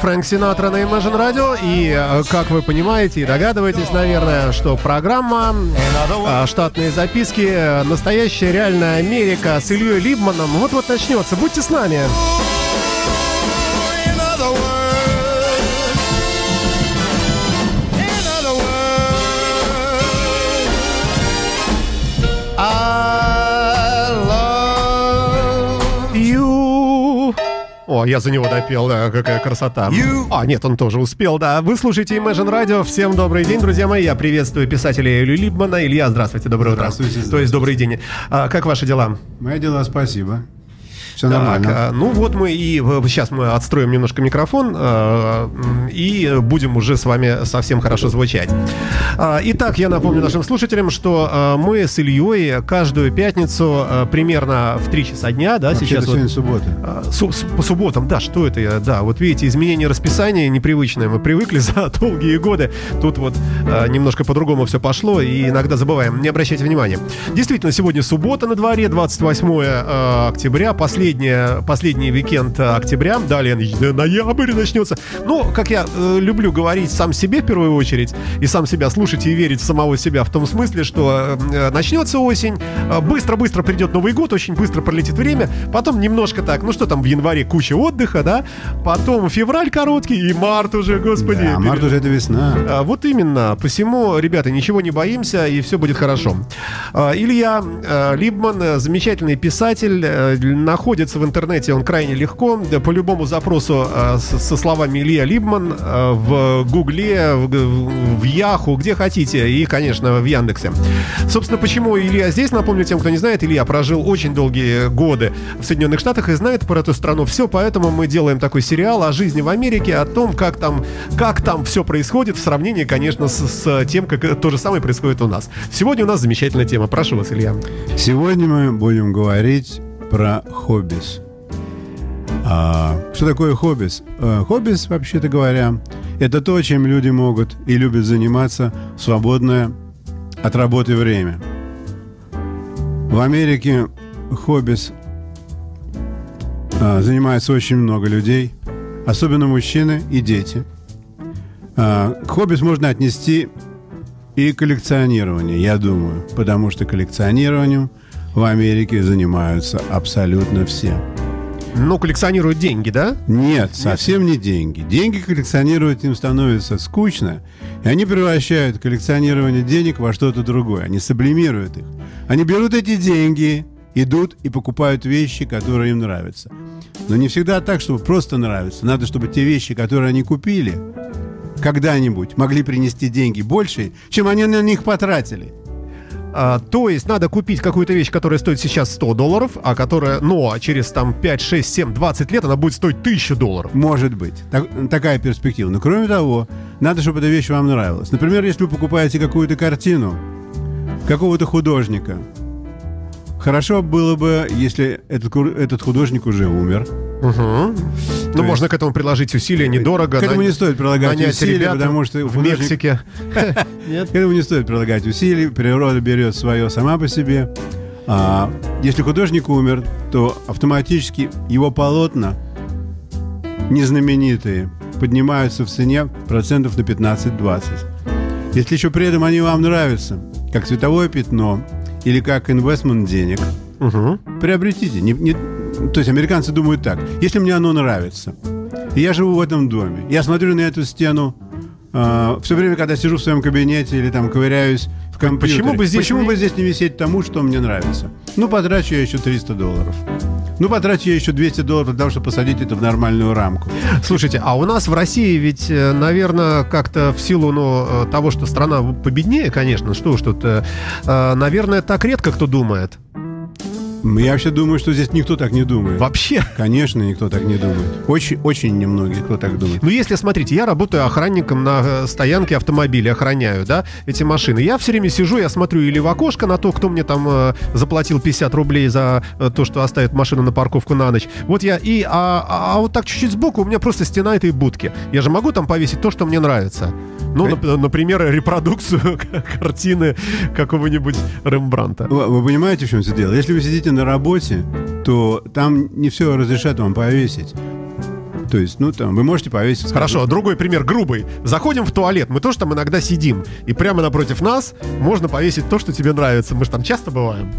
Фрэнк Синатра на Imagine Radio. И, как вы понимаете и догадываетесь, наверное, что программа «Штатные записки. Настоящая реальная Америка» с Ильей Либманом вот-вот начнется. Будьте с нами. О, я за него допел, да, какая красота. You. А, нет, он тоже успел, да. Вы слушаете Imagine Radio. Всем добрый день, друзья мои. Я приветствую писателя Илью Либмана. Илья, здравствуйте, доброе утро. Здравствуйте, То есть добрый день. А, как ваши дела? Мои дела, спасибо. Все Так, нормально. а, ну вот мы и сейчас мы отстроим немножко микрофон а, и будем уже с вами совсем хорошо звучать. А, Итак, я напомню нашим слушателям, что мы с Ильей каждую пятницу примерно в 3 часа дня, да, Вообще-то сейчас вот- сегодня суббота. а, су- с- по субботам, да, что это я, да, вот видите, изменение расписания непривычное, мы привыкли за долгие годы, тут вот немножко по-другому все пошло, и иногда забываем, не обращайте внимания. Действительно, сегодня суббота на дворе, 28 а, октября, последняя, последний уикенд а, октября, далее ноябрь начнется. Ну, как я э, люблю говорить сам себе в первую очередь, и сам себя слушать и верить в самого себя в том смысле, что э, начнется осень, э, быстро-быстро придет Новый год, очень быстро пролетит время, потом немножко так, ну что там в январе куча отдыха, да, потом февраль короткий и март уже, господи. Да, март уже это весна. А, Вот именно. Посему, ребята, ничего не боимся, и все будет хорошо. А, Илья а, Либман, э, замечательный писатель, э, находится в интернете он крайне легко. По любому запросу с- со словами Илья Либман а, в Гугле, в, Яху, где хотите, и, конечно, в Яндексе. Собственно, почему Илья здесь, напомню тем, кто не знает, Илья прожил очень долгие годы в Соединенных Штатах и знает про эту страну все, поэтому мы делаем такой сериал о жизни в Америке, о том, как там, как там все происходит в сравнении, конечно, с, с тем, как э, то же самое происходит у нас. Сегодня у нас замечательная тема. Прошу вас, Илья. Сегодня мы будем говорить про хоббис. А, что такое хоббис? А, хоббис, вообще-то говоря, это то, чем люди могут и любят заниматься в свободное от работы время. В Америке хоббис а, занимается очень много людей, особенно мужчины и дети. А, к хоббис можно отнести и коллекционирование, я думаю, потому что коллекционированием в Америке занимаются абсолютно все. Ну, коллекционируют деньги, да? Нет, совсем не деньги. Деньги коллекционировать им становится скучно, и они превращают коллекционирование денег во что-то другое. Они сублимируют их. Они берут эти деньги, идут и покупают вещи, которые им нравятся. Но не всегда так, чтобы просто нравятся. Надо, чтобы те вещи, которые они купили, когда-нибудь могли принести деньги больше, чем они на них потратили. А, то есть надо купить какую-то вещь, которая стоит сейчас 100 долларов, а которая, но через там 5, 6, 7, 20 лет она будет стоить 1000 долларов. Может быть. Так- такая перспектива. Но кроме того, надо, чтобы эта вещь вам нравилась. Например, если вы покупаете какую-то картину какого-то художника, хорошо было бы, если этот, этот художник уже умер. Мгм. Ну, есть- можно к этому приложить усилия, недорого. К этому нань- не стоит прилагать усилия, потому что в художник- Мексике. Нет? К этому не стоит прилагать усилий, природа берет свое сама по себе. А если художник умер, то автоматически его полотна, незнаменитые, поднимаются в цене процентов на 15-20. Если еще при этом они вам нравятся, как световое пятно или как инвестмент денег, Мгм. приобретите. Не- не- то есть американцы думают так. Если мне оно нравится, и я живу в этом доме, я смотрю на эту стену все время, когда сижу в своем кабинете или там ковыряюсь в компьютере. Почему бы здесь Почему не- бы здесь не висеть тому, что мне нравится? Ну, потрачу я еще 300 долларов. Ну, потрачу я еще 200 долларов для того, чтобы посадить это в нормальную рамку. Слушайте, а у нас в России ведь, наверное, как-то в силу ну, э, того, что страна победнее, конечно, что уж тут, э, э, наверное, так редко кто думает. Я вообще думаю, что здесь никто так не думает. Вообще. Конечно, никто так не думает. Очень, очень немногие кто так думает. Ну, если, смотрите, я работаю охранником на э, стоянке автомобиля, охраняю, да, эти машины. Я все время сижу, я смотрю или в окошко на то, кто мне там э, заплатил 50 рублей за э, то, что оставит машину на парковку на ночь. Вот я и... А, а- а вот так чуть-чуть сбоку у меня просто стена этой будки. Я же могу там повесить то, что мне нравится. Ну, Э. нап- например, репродукцию картины какого-нибудь Рембранта. Вы, вы понимаете, в чем все дело? Если вы сидите на работе, то там не все разрешат вам повесить. То есть, ну там, вы можете повесить... Хорошо, другой пример, грубый. Заходим в туалет, мы тоже там иногда сидим, и прямо напротив нас можно повесить то, что тебе нравится. Мы же там часто бываем.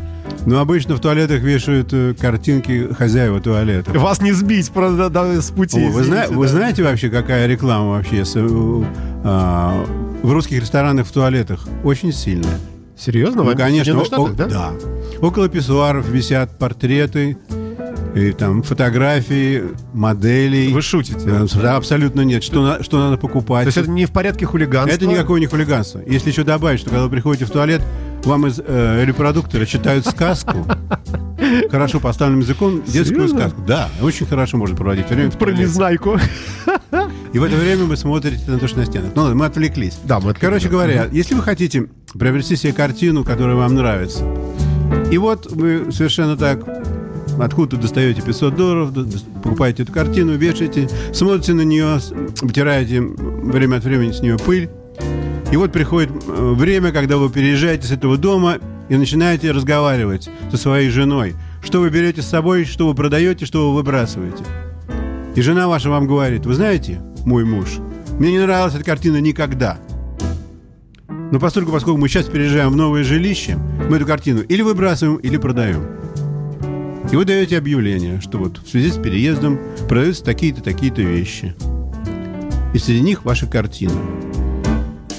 Но обычно в туалетах вешают э, картинки хозяева туалета. Вас не сбить правда, да, с пути. О, вы, зна- извините, вы да. знаете вообще, какая реклама вообще с, э, а, в русских ресторанах в туалетах? Очень сильная. Серьезно? Ну, конечно. О- Штатах, о- да? Около писсуаров висят портреты, и там фотографии моделей. Вы шутите. Да, абсолютно нет. Что, на- что надо покупать? То есть это не в порядке хулиганства? Это никакое не хулиганство. Если еще добавить, что когда вы приходите в туалет, вам из э, репродуктора читают сказку, хорошо поставленным языком, детскую Серьезно? сказку. Да, очень хорошо можно проводить время Про незнайку. И в это время вы смотрите на то, что на стенах. Ну, мы отвлеклись. Да, мы Короче говоря, если вы хотите приобрести себе картину, которая вам нравится, и вот вы совершенно так откуда достаете 500 долларов, покупаете эту картину, вешаете, смотрите на нее, вытираете время от времени с нее пыль, и вот приходит э, время, когда вы переезжаете с этого дома и начинаете разговаривать со своей женой. Что вы берете с собой, что вы продаете, что вы выбрасываете. И жена ваша вам говорит, вы знаете, мой муж, мне не нравилась эта картина никогда. Но поскольку, поскольку мы сейчас переезжаем в новое жилище, мы эту картину или выбрасываем, или продаем. И вы даете объявление, что вот в связи с переездом продаются такие-то, такие-то вещи. И среди них ваша картина.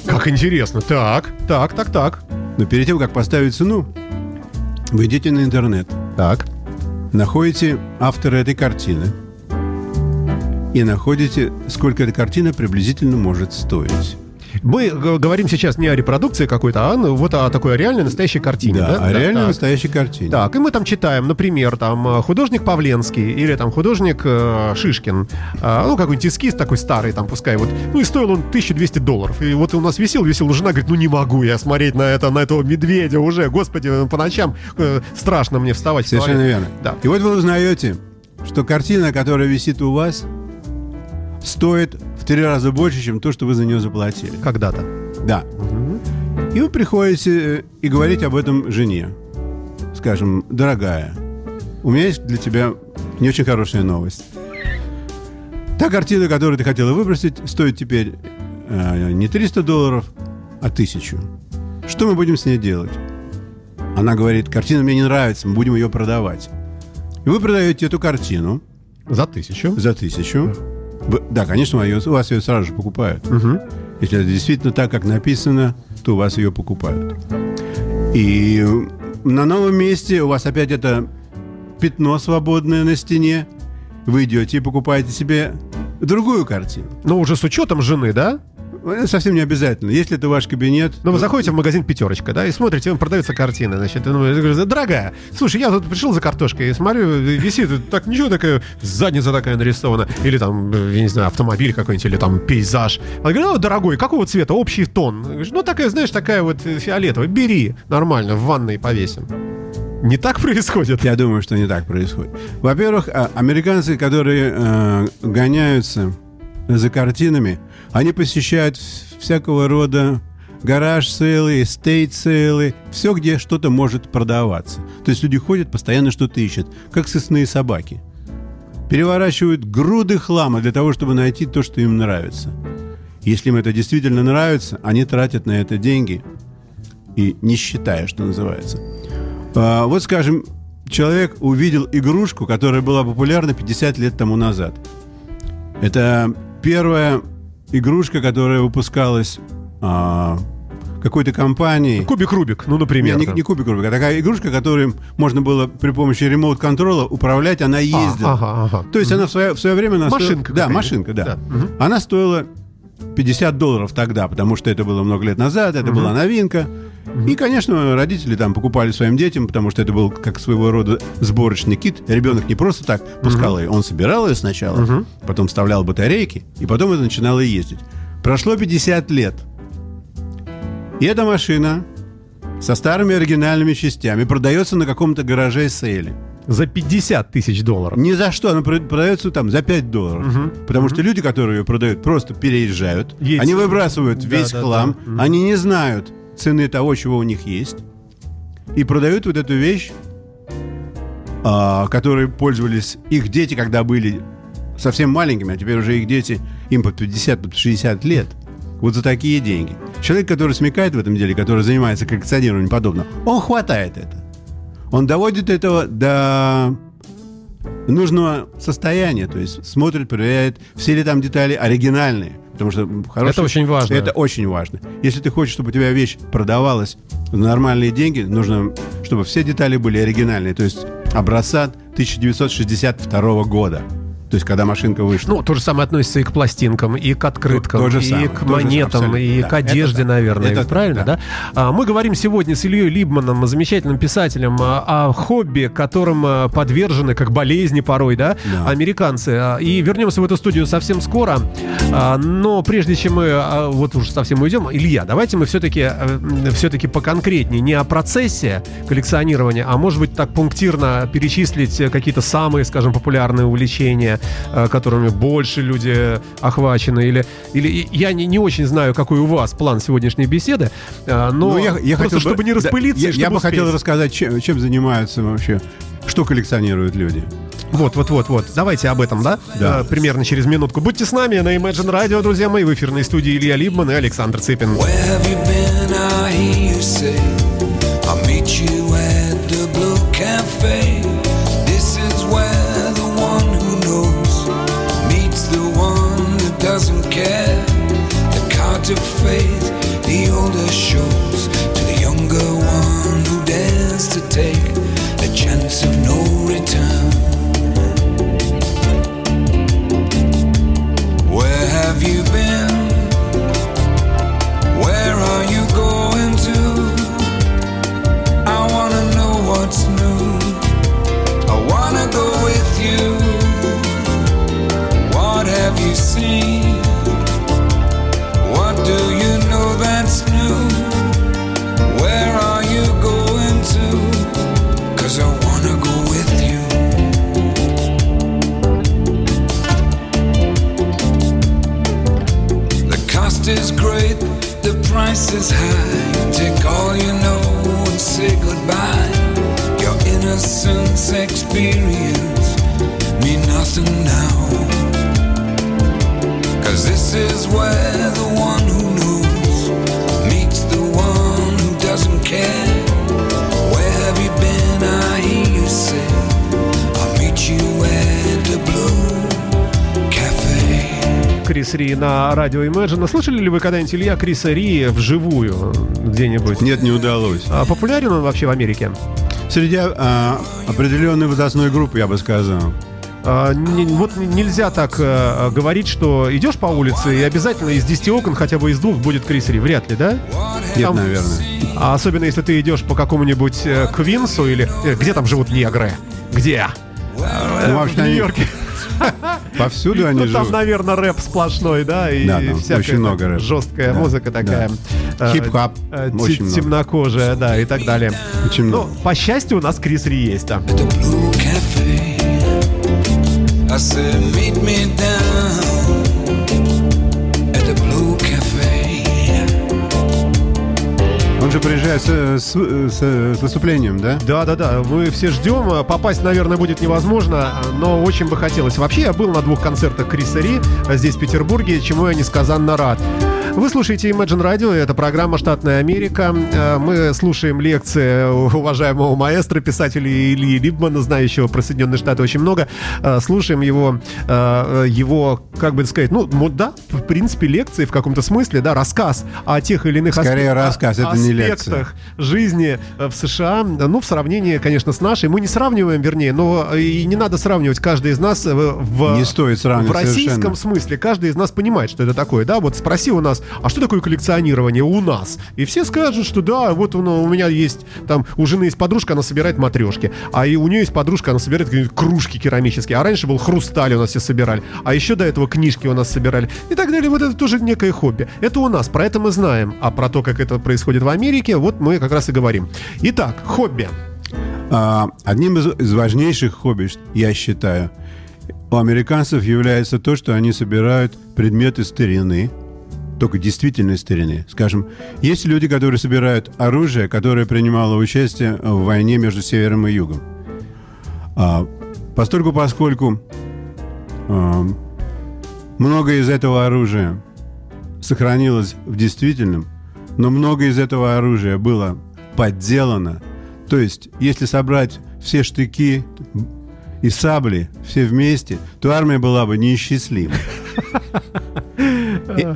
Как интересно. Так, так, так, так. Но перед тем, как поставить цену, вы идете на интернет, Так. находите автора этой картины и находите, сколько эта картина приблизительно может стоить. Мы говорим сейчас не о репродукции какой-то, а ну, вот о такой реальной настоящей картине. Да, Да, а реально так. настоящей картине. Так, и мы там читаем, например, там э, художник Павленский или там художник э, Шишкин, А, ну какой-нибудь эскиз такой старый, там пускай вот, ну и стоил он 1200 долларов. И вот у нас висел, висел, жена говорит, ну не могу я смотреть на это, на этого медведя уже, господи, по ночам э, страшно мне вставать. Совершенно туалет». верно. Да. И вот вы узнаете, что картина, которая висит у вас, стоит в три раза больше, чем то, что вы за нее заплатили. Когда-то. Да. И вы приходите э, и говорите об этом жене. Скажем, дорогая, у меня есть для тебя не очень хорошая новость. Та картина, которую ты хотела выбросить, стоит теперь э, не 300 долларов, а 1000. Что мы будем с ней делать? Она говорит, картина мне не нравится, мы будем ее продавать. И вы продаете эту картину За тысячу. за тысячу. Да, конечно, ее- у вас ее сразу же покупают. Мгм. Если это действительно так, как написано, то у вас ее покупают. И на новом месте у вас опять это пятно свободное на стене. Вы идете и покупаете себе другую картину. Но уже с учетом жены, да? Совсем не обязательно. Если это ваш кабинет... Ну, вы то- заходите в магазин «Пятерочка», да, и смотрите, там продаются картины, значит, и думаете, говорю, дорогая, слушай, я тут пришел за картошкой, и смотрю, висит, так ничего такая, задница такая нарисована, или там, я не знаю, автомобиль какой-нибудь, или там пейзаж. Она говорит, ну, дорогой, какого цвета, общий тон? Ну, такая, знаешь, такая вот фиолетовая, бери, нормально, в ванной повесим. Не так происходит? Я думаю, что не так происходит. Во-первых, а, американцы, которые э, гоняются за картинами, они посещают вс- всякого рода garage sale ы, estate sale ы, все, где что-то может продаваться. То есть люди ходят, постоянно что-то ищут, как сыскные собаки. Переворачивают груды хлама для того, чтобы найти то, что им нравится. Если им это действительно нравится, они тратят на это деньги и не считая, что называется. А, вот, скажем, человек увидел игрушку, которая была популярна 50 лет тому назад. Это первая игрушка, которая выпускалась а, какой-то компанией. Кубик Рубик, ну, например. Не, не, не кубик Рубик, а такая игрушка, которую можно было при помощи ремоут-контрола управлять, она ездила. ага, ага. То есть она в свое, в свое время... Она стоила- Машинка Да, какая-нибудь. машинка, да. Да, мгм. Она стоила 50 долларов тогда, потому что это было много лет назад, это была новинка. И, конечно, родители там покупали своим детям, потому что это был как своего рода сборочный кит. Ребенок не просто так пускал ее, он собирал ее сначала, потом вставлял батарейки, и потом это начинало ездить. Прошло 50 лет. И эта машина со старыми оригинальными частями продается на каком-то гараже сейле. За 50 тысяч долларов. Ни за что, она прода- продается там за 5 долларов. Потому что люди, которые ее продают, просто переезжают. Есть. Они выбрасывают Да, весь да, хлам. да. Мгм. Они не знают цены того, чего у них есть. И продают вот эту вещь, а, которой пользовались их дети, когда были совсем маленькими, а теперь уже их дети, им под 50, под 60 лет. Вот за такие деньги. Человек, который смекает в этом деле, который занимается коллекционированием подобного, он хватает это. Он доводит этого до нужного состояния, то есть смотрит, проверяет, все ли там детали оригинальные. Потому что хороший- Это очень важно. Это очень важно. Если ты хочешь, чтобы у тебя вещь продавалась за нормальные деньги, нужно, чтобы все детали были оригинальные. То есть образца 1962 года. То есть когда машинка вышла. Ну, то же самое относится и к пластинкам, и к открыткам, То- то же и самое, к же монетам, абсолютно, и да. к одежде, Это наверное. Это правильно, да? да. А, Мы говорим сегодня с Ильей Либманом, замечательным писателем, а, о хобби, которым а, подвержены, как болезни порой, да, Да. американцы. И вернемся в эту студию совсем скоро. Но прежде чем мы вот уже совсем уйдем, Илья, давайте мы все-таки все-таки поконкретнее, не о процессе коллекционирования, а может быть так пунктирно перечислить э, какие-то самые, скажем, популярные увлечения, э, которыми больше люди охвачены, или, или я не, не очень знаю, какой у вас план сегодняшней беседы, э, но Ну, я, я просто хотел бы- чтобы не да, распылиться, я, и я чтобы бы хотел успеть. рассказать, чем, чем занимаются вообще, что коллекционируют люди. Вот, вот, вот, вот. Давайте об этом, да? Да. Э, примерно через минутку. Будьте с нами на Imagine Radio, друзья мои. В эфирной студии Илья Либман и Александр Цыпин. Where have you been? I hear you say, I'll meet you at Card of fate, the older shows to the younger one who dares to take the chance of no the price is high. Take all you know and say goodbye. Your innocence experience mean nothing now. Cause this is where the one who knows Крис Ри на радио Imagine. Слышали ли вы когда-нибудь Илья Криса Ри вживую где-нибудь? Нет, не удалось. А популярен он вообще в Америке? Среди а, определенной возрастной группы, я бы сказал. а, не- вот нельзя так э, говорить, что идешь по улице и обязательно из 10 окон хотя бы из двух будет Крис Ри. Вряд ли, да? Нет, Там- наверное. А особенно если ты идешь по какому-нибудь э, Квинсу или... э, где там живут негры? Где? Ну, вообще, в они Нью-Йорке. Повсюду они Ну, там, живут. наверное, рэп сплошной, да, и Да, там всякая очень много рэпа. жесткая Да, музыка такая. да. э, Хип-хоп э, очень много. Темнокожая, да, и так далее. Очень Ну, много. по счастью, у нас Крис Ри есть там. I said, meet me down Же приезжает с, с- с- выступлением, да? Да, да, да. Мы все ждем. Попасть, наверное, будет невозможно, но очень бы хотелось. Вообще, я был на двух концертах Криса Ри э, здесь, в Петербурге, чему я несказанно рад. Вы слушаете Imagine Radio, это программа «Штатная Америка». Э, Мы слушаем лекции уважаемого маэстро, писателя Ильи Либмана, знающего про Соединенные Штаты очень много. Э, Слушаем его, э, его, как бы сказать, ну, да, в принципе, лекции в каком-то смысле, да, рассказ о тех или иных Скорее аспе- рассказ, это не лекция. аспектах жизни в США, ну, в сравнении, конечно, с нашей. Мы не сравниваем, вернее, но и не надо сравнивать каждый из нас в... Не стоит сравнивать В российском совершенно. смысле каждый из нас понимает, что это такое, да? Вот спроси у нас, а что такое коллекционирование у нас? И все скажут, что да, вот оно, у меня есть, там, у жены есть подружка, она собирает матрешки, а и у нее есть подружка, она собирает кружки керамические, а раньше был хрусталь у нас все собирали, а еще до этого книжки у нас собирали и так далее. Вот это тоже некое хобби. Это у нас, про это мы знаем, а про то, как это происходит в Америке, вот мы как раз и говорим. Итак, хобби. А, одним из важнейших хобби, я считаю, у американцев является то, что они собирают предметы старины, только действительной старины. Скажем, есть люди, которые собирают оружие, которое принимало участие в войне между Севером и Югом. А, постольку, поскольку а, многое из этого оружия сохранилось в действительном, но много из этого оружия было подделано. То есть, если собрать все штыки и сабли все вместе, то армия была бы неисчислима.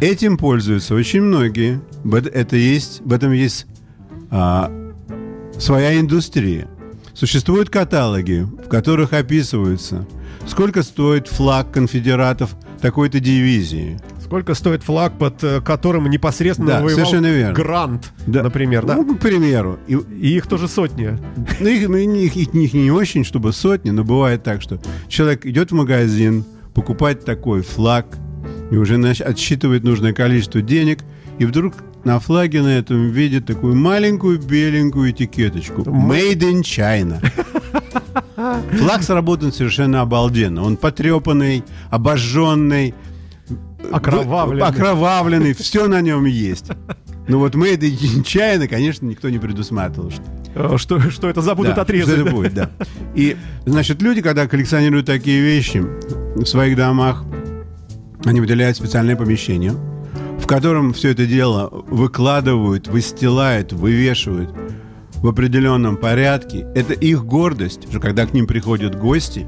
Этим пользуются очень многие. Это есть, в этом есть а, своя индустрия. Существуют каталоги, в которых описываются, сколько стоит флаг конфедератов такой-то дивизии. Сколько стоит флаг, под э, которым непосредственно Да, воевал совершенно верно. Грант, например, да? Ну, к примеру. И, И их тоже сотни. Ну, их, ну, их, их- их не очень, чтобы сотни, но бывает так, что человек идет в магазин, покупает такой флаг, и уже отсчитывает нужное количество денег, и вдруг на флаге на этом видит такую маленькую беленькую этикеточку. Made in China. Флаг сработан совершенно обалденно. Он потрепанный, обожженный, Окровавленный. окровавленный, все на нем есть. Ну вот Made in China, конечно, никто не предусматривал, что Э, Что, что это забудут да, отрезать. что это будет, да. И, значит, люди, когда коллекционируют такие вещи в своих домах, они выделяют специальное помещение, в котором все это дело выкладывают, выстилают, вывешивают в определенном порядке. Это их гордость, что когда к ним приходят гости,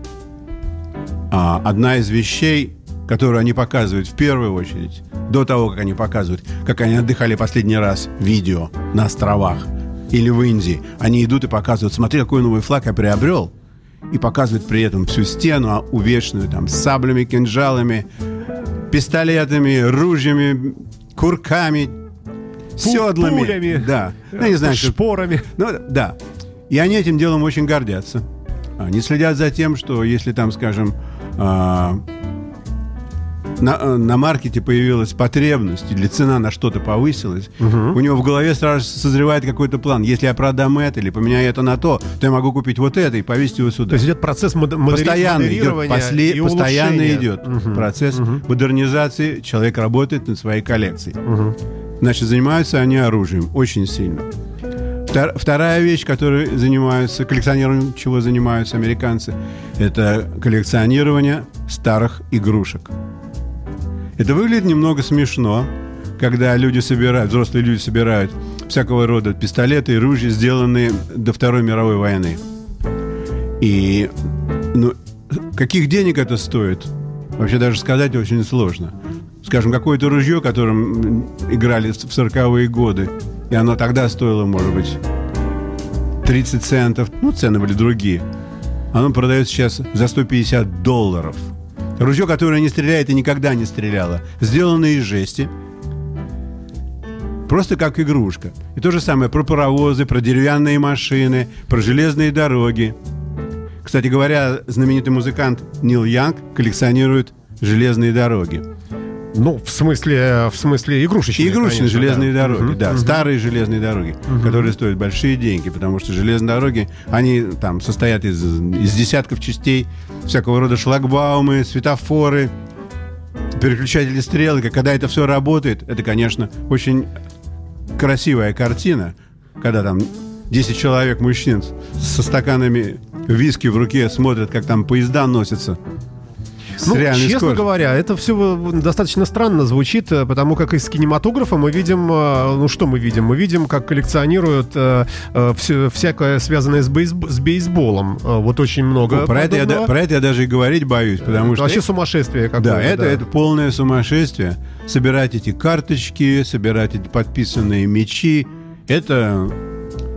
а, одна из вещей, которую они показывают в первую очередь, до того, как они показывают, как они отдыхали последний раз, видео на островах или в Индии, они идут и показывают, смотри, какой новый флаг я приобрел, и показывают при этом всю стену, а, увешанную там саблями, кинжалами, пистолетами, ружьями, курками, седлами. пулями. Да. Ну, не знаю, что- шпорами. ну, да. И они этим делом очень гордятся. Они следят за тем, что если там, скажем, а, на, э, на маркете появилась потребность или цена на что-то повысилась, у него в голове сразу созревает какой-то план. Если я продам это или поменяю это на то, то я могу купить вот это и повесить его сюда. То есть идет процесс мод- модери- Постоянно идет, после- и постоянно улучшения. идет Мгм. процесс модернизации. Человек работает над своей коллекцией. Значит, занимаются они оружием очень сильно. Втор- Вторая вещь, которой занимаются, коллекционированием чего занимаются американцы, это коллекционирование старых игрушек. Это выглядит немного смешно, когда люди собирают, взрослые люди собирают всякого рода пистолеты и ружья, сделанные до Второй мировой войны. И ну, каких денег это стоит? Вообще даже сказать очень сложно. Скажем, какое-то ружье, которым играли в 40-е годы, и оно тогда стоило, может быть, 30 центов. Ну, цены были другие. Оно продается сейчас за 150 долларов. Ружье, которое не стреляет и никогда не стреляло. Сделано из жести. Просто как игрушка. И то же самое про паровозы, про деревянные машины, про железные дороги. Кстати говоря, знаменитый музыкант Нил Янг коллекционирует железные дороги. Ну, в смысле, в смысле игрушечные. Игрушечные конечно, железные да. дороги, Мгм, да, мгм. старые железные дороги, которые стоят большие деньги, потому что железные дороги, они там состоят из, из десятков частей, всякого рода шлагбаумы, светофоры, переключатели стрелок. Когда это все работает, это, конечно, очень красивая картина, когда там 10 человек мужчин со стаканами виски в руке смотрят, как там поезда носятся. Ну, честно скоростью. говоря, это все достаточно странно звучит, э, потому как из кинематографа мы видим, э, ну что мы видим? Мы видим, как коллекционируют э, э, всё- всякое связанное с, бейсб- с бейсболом. Э, Вот очень много. Ну, про, это я, да- про это я даже и говорить боюсь, потому Это что вообще сумасшествие какое-то. Да, это, это полное сумасшествие. Собирать эти карточки, собирать эти подписанные мечи. Это,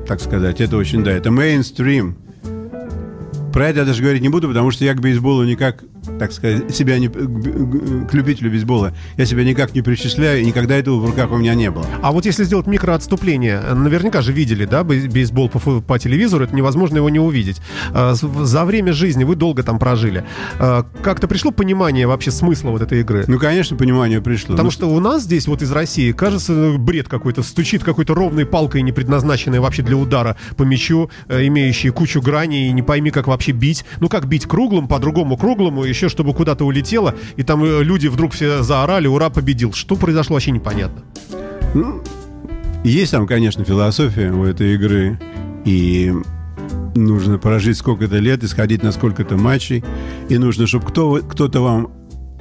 так сказать, это очень, да, это мейнстрим. Про это я даже говорить не буду, потому что я к бейсболу никак, так сказать, себя не... К, любителю бейсбола я себя никак не причисляю, и никогда этого в руках у меня не было. А вот если сделать микроотступление, наверняка же видели, да, бей- бейсбол по, по телевизору, это невозможно его не увидеть. А, За время жизни вы долго там прожили. А, Как-то пришло понимание вообще смысла вот этой игры? Ну, конечно, понимание пришло. Потому Ну, что у нас здесь, вот из России, кажется, бред какой-то. Стучит какой-то ровной палкой, не предназначенной вообще для удара по мячу, э, имеющей кучу граней, и не пойми, как вообще бить. Ну, как бить круглым, по-другому круглому, еще чтобы куда-то улетело, и там э, люди вдруг все заорали, ура, победил. Что произошло, вообще непонятно. Есть там, конечно, философия у этой игры. И нужно прожить сколько-то лет и сходить на сколько-то матчей. И нужно, чтобы кто, кто-то вам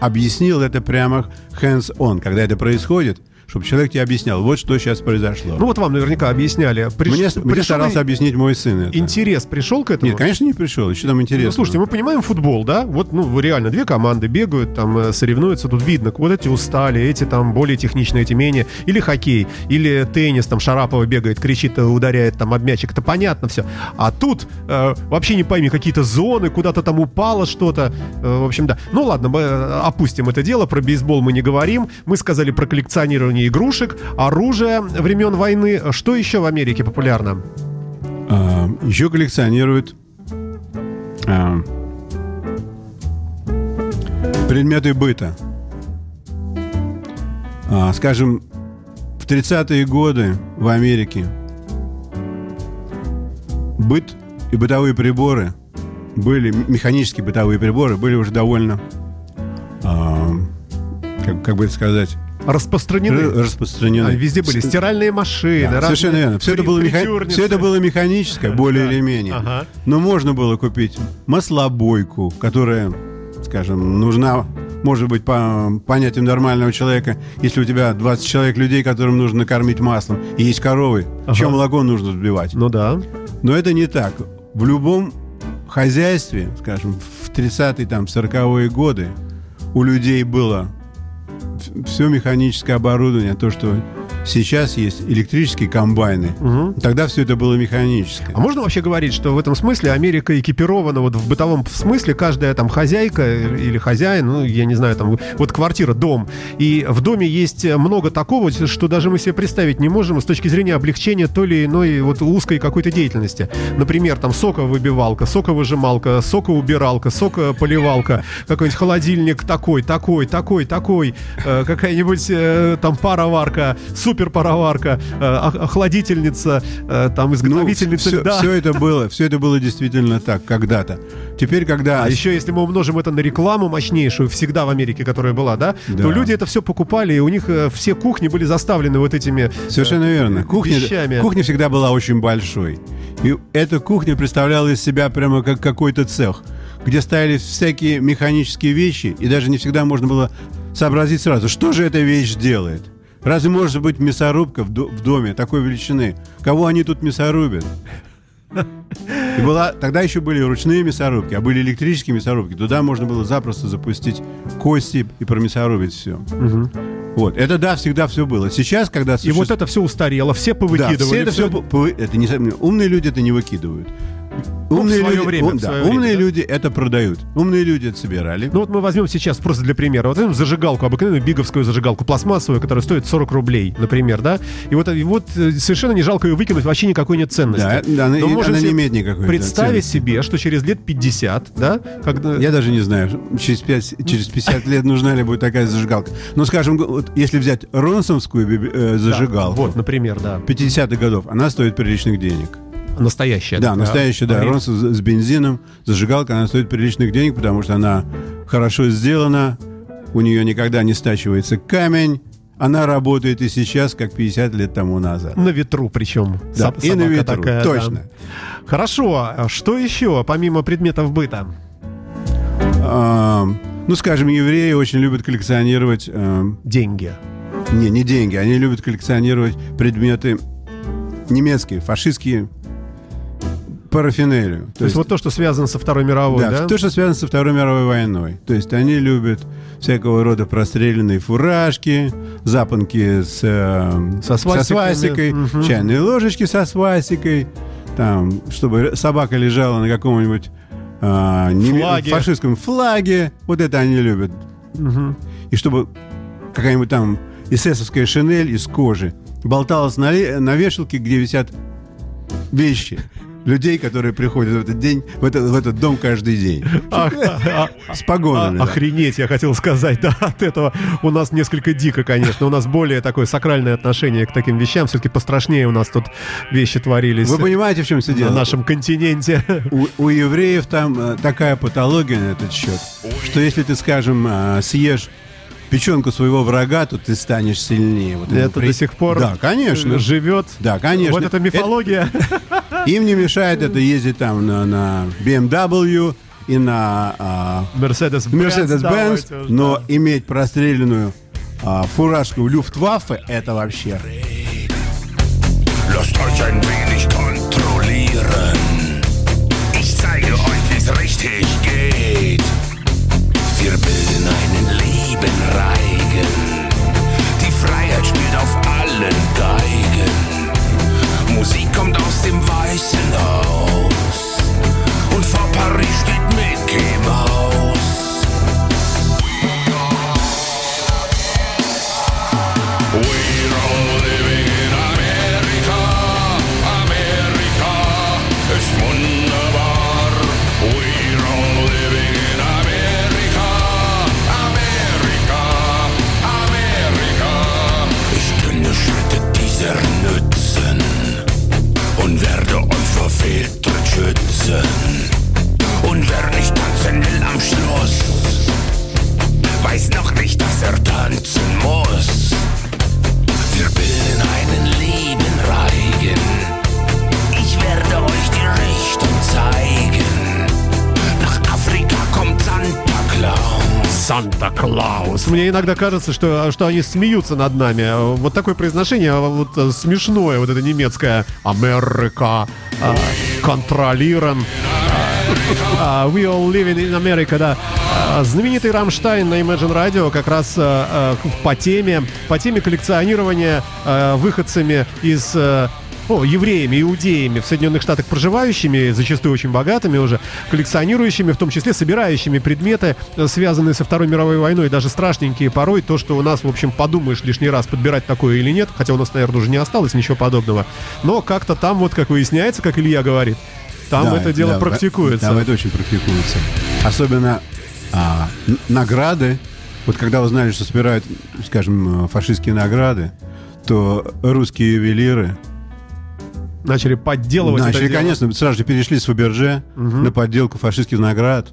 объяснил это прямо hands-on, когда это происходит, чтобы человек тебе объяснял, вот что сейчас произошло. Ну, вот вам наверняка объясняли. Приш- мне, мне пришел старался и- объяснить мой сын это. Интерес пришел к этому? Нет, конечно, не пришел. Еще там интересно. Ну, слушайте, мы понимаем футбол, да? Вот, ну, реально, две команды бегают, там, э, соревнуются, тут видно, вот эти устали, эти там более техничные, эти менее. Или хоккей, или теннис, там, Шарапова бегает, кричит, э, ударяет там об мячик, это понятно все. А тут э, вообще не пойми, какие-то зоны, куда-то там упало что-то. Э, в общем, да. Ну, ладно, мы э, опустим это дело, про бейсбол мы не говорим. Мы сказали про коллекционирование игрушек, оружие времен войны. Что еще в Америке популярно? А, еще коллекционируют а, предметы быта. А, скажем, в 30-е годы в Америке быт и бытовые приборы были, механические бытовые приборы были уже довольно, как, как бы это сказать, Распространены. р- распространены. А, Везде были стиральные машины. да, разные совершенно верно. Все это, было меха- все это было механическое, более или менее. Ага. Но можно было купить маслобойку, которая, скажем, нужна, может быть, по понятиям нормального человека. Если у тебя 20 человек людей, которым нужно накормить маслом, и есть коровы, Ага. чем молоко нужно взбивать? Ну да. Но это не так. В любом хозяйстве, скажем, в 30-е, там, 40-е годы у людей было все механическое оборудование, то, что сейчас есть электрические комбайны. Мгм. Тогда все это было механическое. А можно вообще говорить, что в этом смысле Америка экипирована вот в бытовом смысле каждая там хозяйка или хозяин, ну я не знаю, там вот квартира, дом, и в доме есть много такого, что даже мы себе представить не можем с точки зрения облегчения той или иной вот узкой какой-то деятельности. Например, там соковыбивалка, соковыжималка, сокоубиралка, сокополивалка, какой-нибудь холодильник такой, такой, такой, такой, э, какая-нибудь э, там пароварка, суперпароварка, э, ох- охладительница, э, там изготовительница все, льда. Ну, это было, все это было действительно так когда-то. Теперь, когда А еще если мы умножим это на рекламу мощнейшую, всегда в Америке, которая была, да, Да. то люди это все покупали, и у них э, все кухни были заставлены вот этими... Совершенно верно. Кухня, вещами. кухня всегда была очень большой. И эта кухня представляла из себя прямо как какой-то цех, где стояли всякие механические вещи, и даже не всегда можно было сообразить сразу, что же эта вещь делает. Разве может быть мясорубка в, до- в доме такой величины? Кого они тут мясорубят? И была, тогда еще были ручные мясорубки, а были электрические мясорубки. Туда можно было запросто запустить кости и промясорубить все. Вот. Это да, всегда все было. Сейчас, когда И вот это все устарело, все да, повыкидывали. все это всё все... Это не, умные люди это не выкидывают. Умные, люди, время, ум- в да, время, умные да? люди это продают. Умные люди это собирали. Ну вот мы возьмем сейчас просто для примера. Вот возьмем зажигалку, обыкновенную биговскую зажигалку, пластмассовую, которая стоит 40 рублей, например, да? И вот, и вот э, совершенно не жалко ее выкинуть, вообще никакой нет ценности. Да, да, она- Но она не имеет никакой, да, Представить ценности. себе, что через лет 50, да, когда... Я даже не знаю, через, 5, через 50 лет нужна ли будет такая зажигалка. Но, скажем, вот если взять ронсомскую э, Да, зажигалку Вот, например, да. 50-х годов, она стоит приличных денег. Настоящая. Да, настоящая, да, ронсон с, бензином, зажигалка, она стоит приличных денег, потому что она хорошо сделана, у нее никогда не стачивается камень, она работает и сейчас, как 50 лет тому назад. На ветру причем. Да, Соб- и на ветру, такая, точно. да. Хорошо, а что еще, помимо предметов быта? А, ну, скажем, евреи очень любят коллекционировать... э, Деньги. Не, не деньги. Они любят коллекционировать предметы немецкие, фашистские парафинелию. То, есть вот то, что связано со Второй мировой, да, да? то, что связано со Второй мировой войной. То есть они любят всякого рода простреленные фуражки, запонки с, э, Со свастиками. свастикой, Мгм. чайные ложечки со свастикой, там, чтобы собака лежала на каком-нибудь неме- Флаге. фашистском флаге. Вот это они любят. Мгм. И чтобы какая-нибудь там эсэсовская шинель из кожи болталась на, на вешалке, где висят вещи людей, которые приходят в этот день, в этот, в этот дом каждый день. Ах, а- а- С погонами. да. Охренеть, я хотел сказать, да, от этого у нас несколько дико, конечно. У нас более такое сакральное отношение к таким вещам. Все-таки пострашнее у нас тут вещи творились Вы понимаете, в чем все на дело? нашем континенте. У, у евреев там э, такая патология на этот счет, что если ты, скажем, э, съешь печенку своего врага, то ты станешь сильнее. Вот Это при- до сих пор Да, конечно. живет. Да, конечно. Вот эта мифология. Им не мешает это ездить там на, на BMW и на а, Mercedes-Benz. Mercedes-Benz, давайте уж, но да. иметь простреленную а, фуражку Люфтваффе это вообще. Мне иногда кажется, что, что они смеются над нами. Вот такое произношение, вот э, смешное, вот это немецкое «Америка», а, «Контролирован». А, We all living in America, да. А, Знаменитый Рамштайн на Imagine Radio как раз а, а, по теме, по теме коллекционирования а, выходцами из э, о, евреями, иудеями в Соединенных Штатах проживающими, зачастую очень богатыми уже, коллекционирующими, в том числе собирающими предметы, э, связанные со Второй мировой войной, даже страшненькие порой, то, что у нас, в общем, подумаешь лишний раз, подбирать такое или нет, хотя у нас, наверное, уже не осталось ничего подобного, но как-то там, вот как выясняется, как Илья говорит, там Да, это дело да, практикуется. Там это очень практикуется. Особенно а, награды. Вот когда узнали, что собирают, скажем, э, фашистские награды, то русские ювелиры Начали подделывать начали, конечно, сразу же перешли с Фаберже на подделку фашистских наград.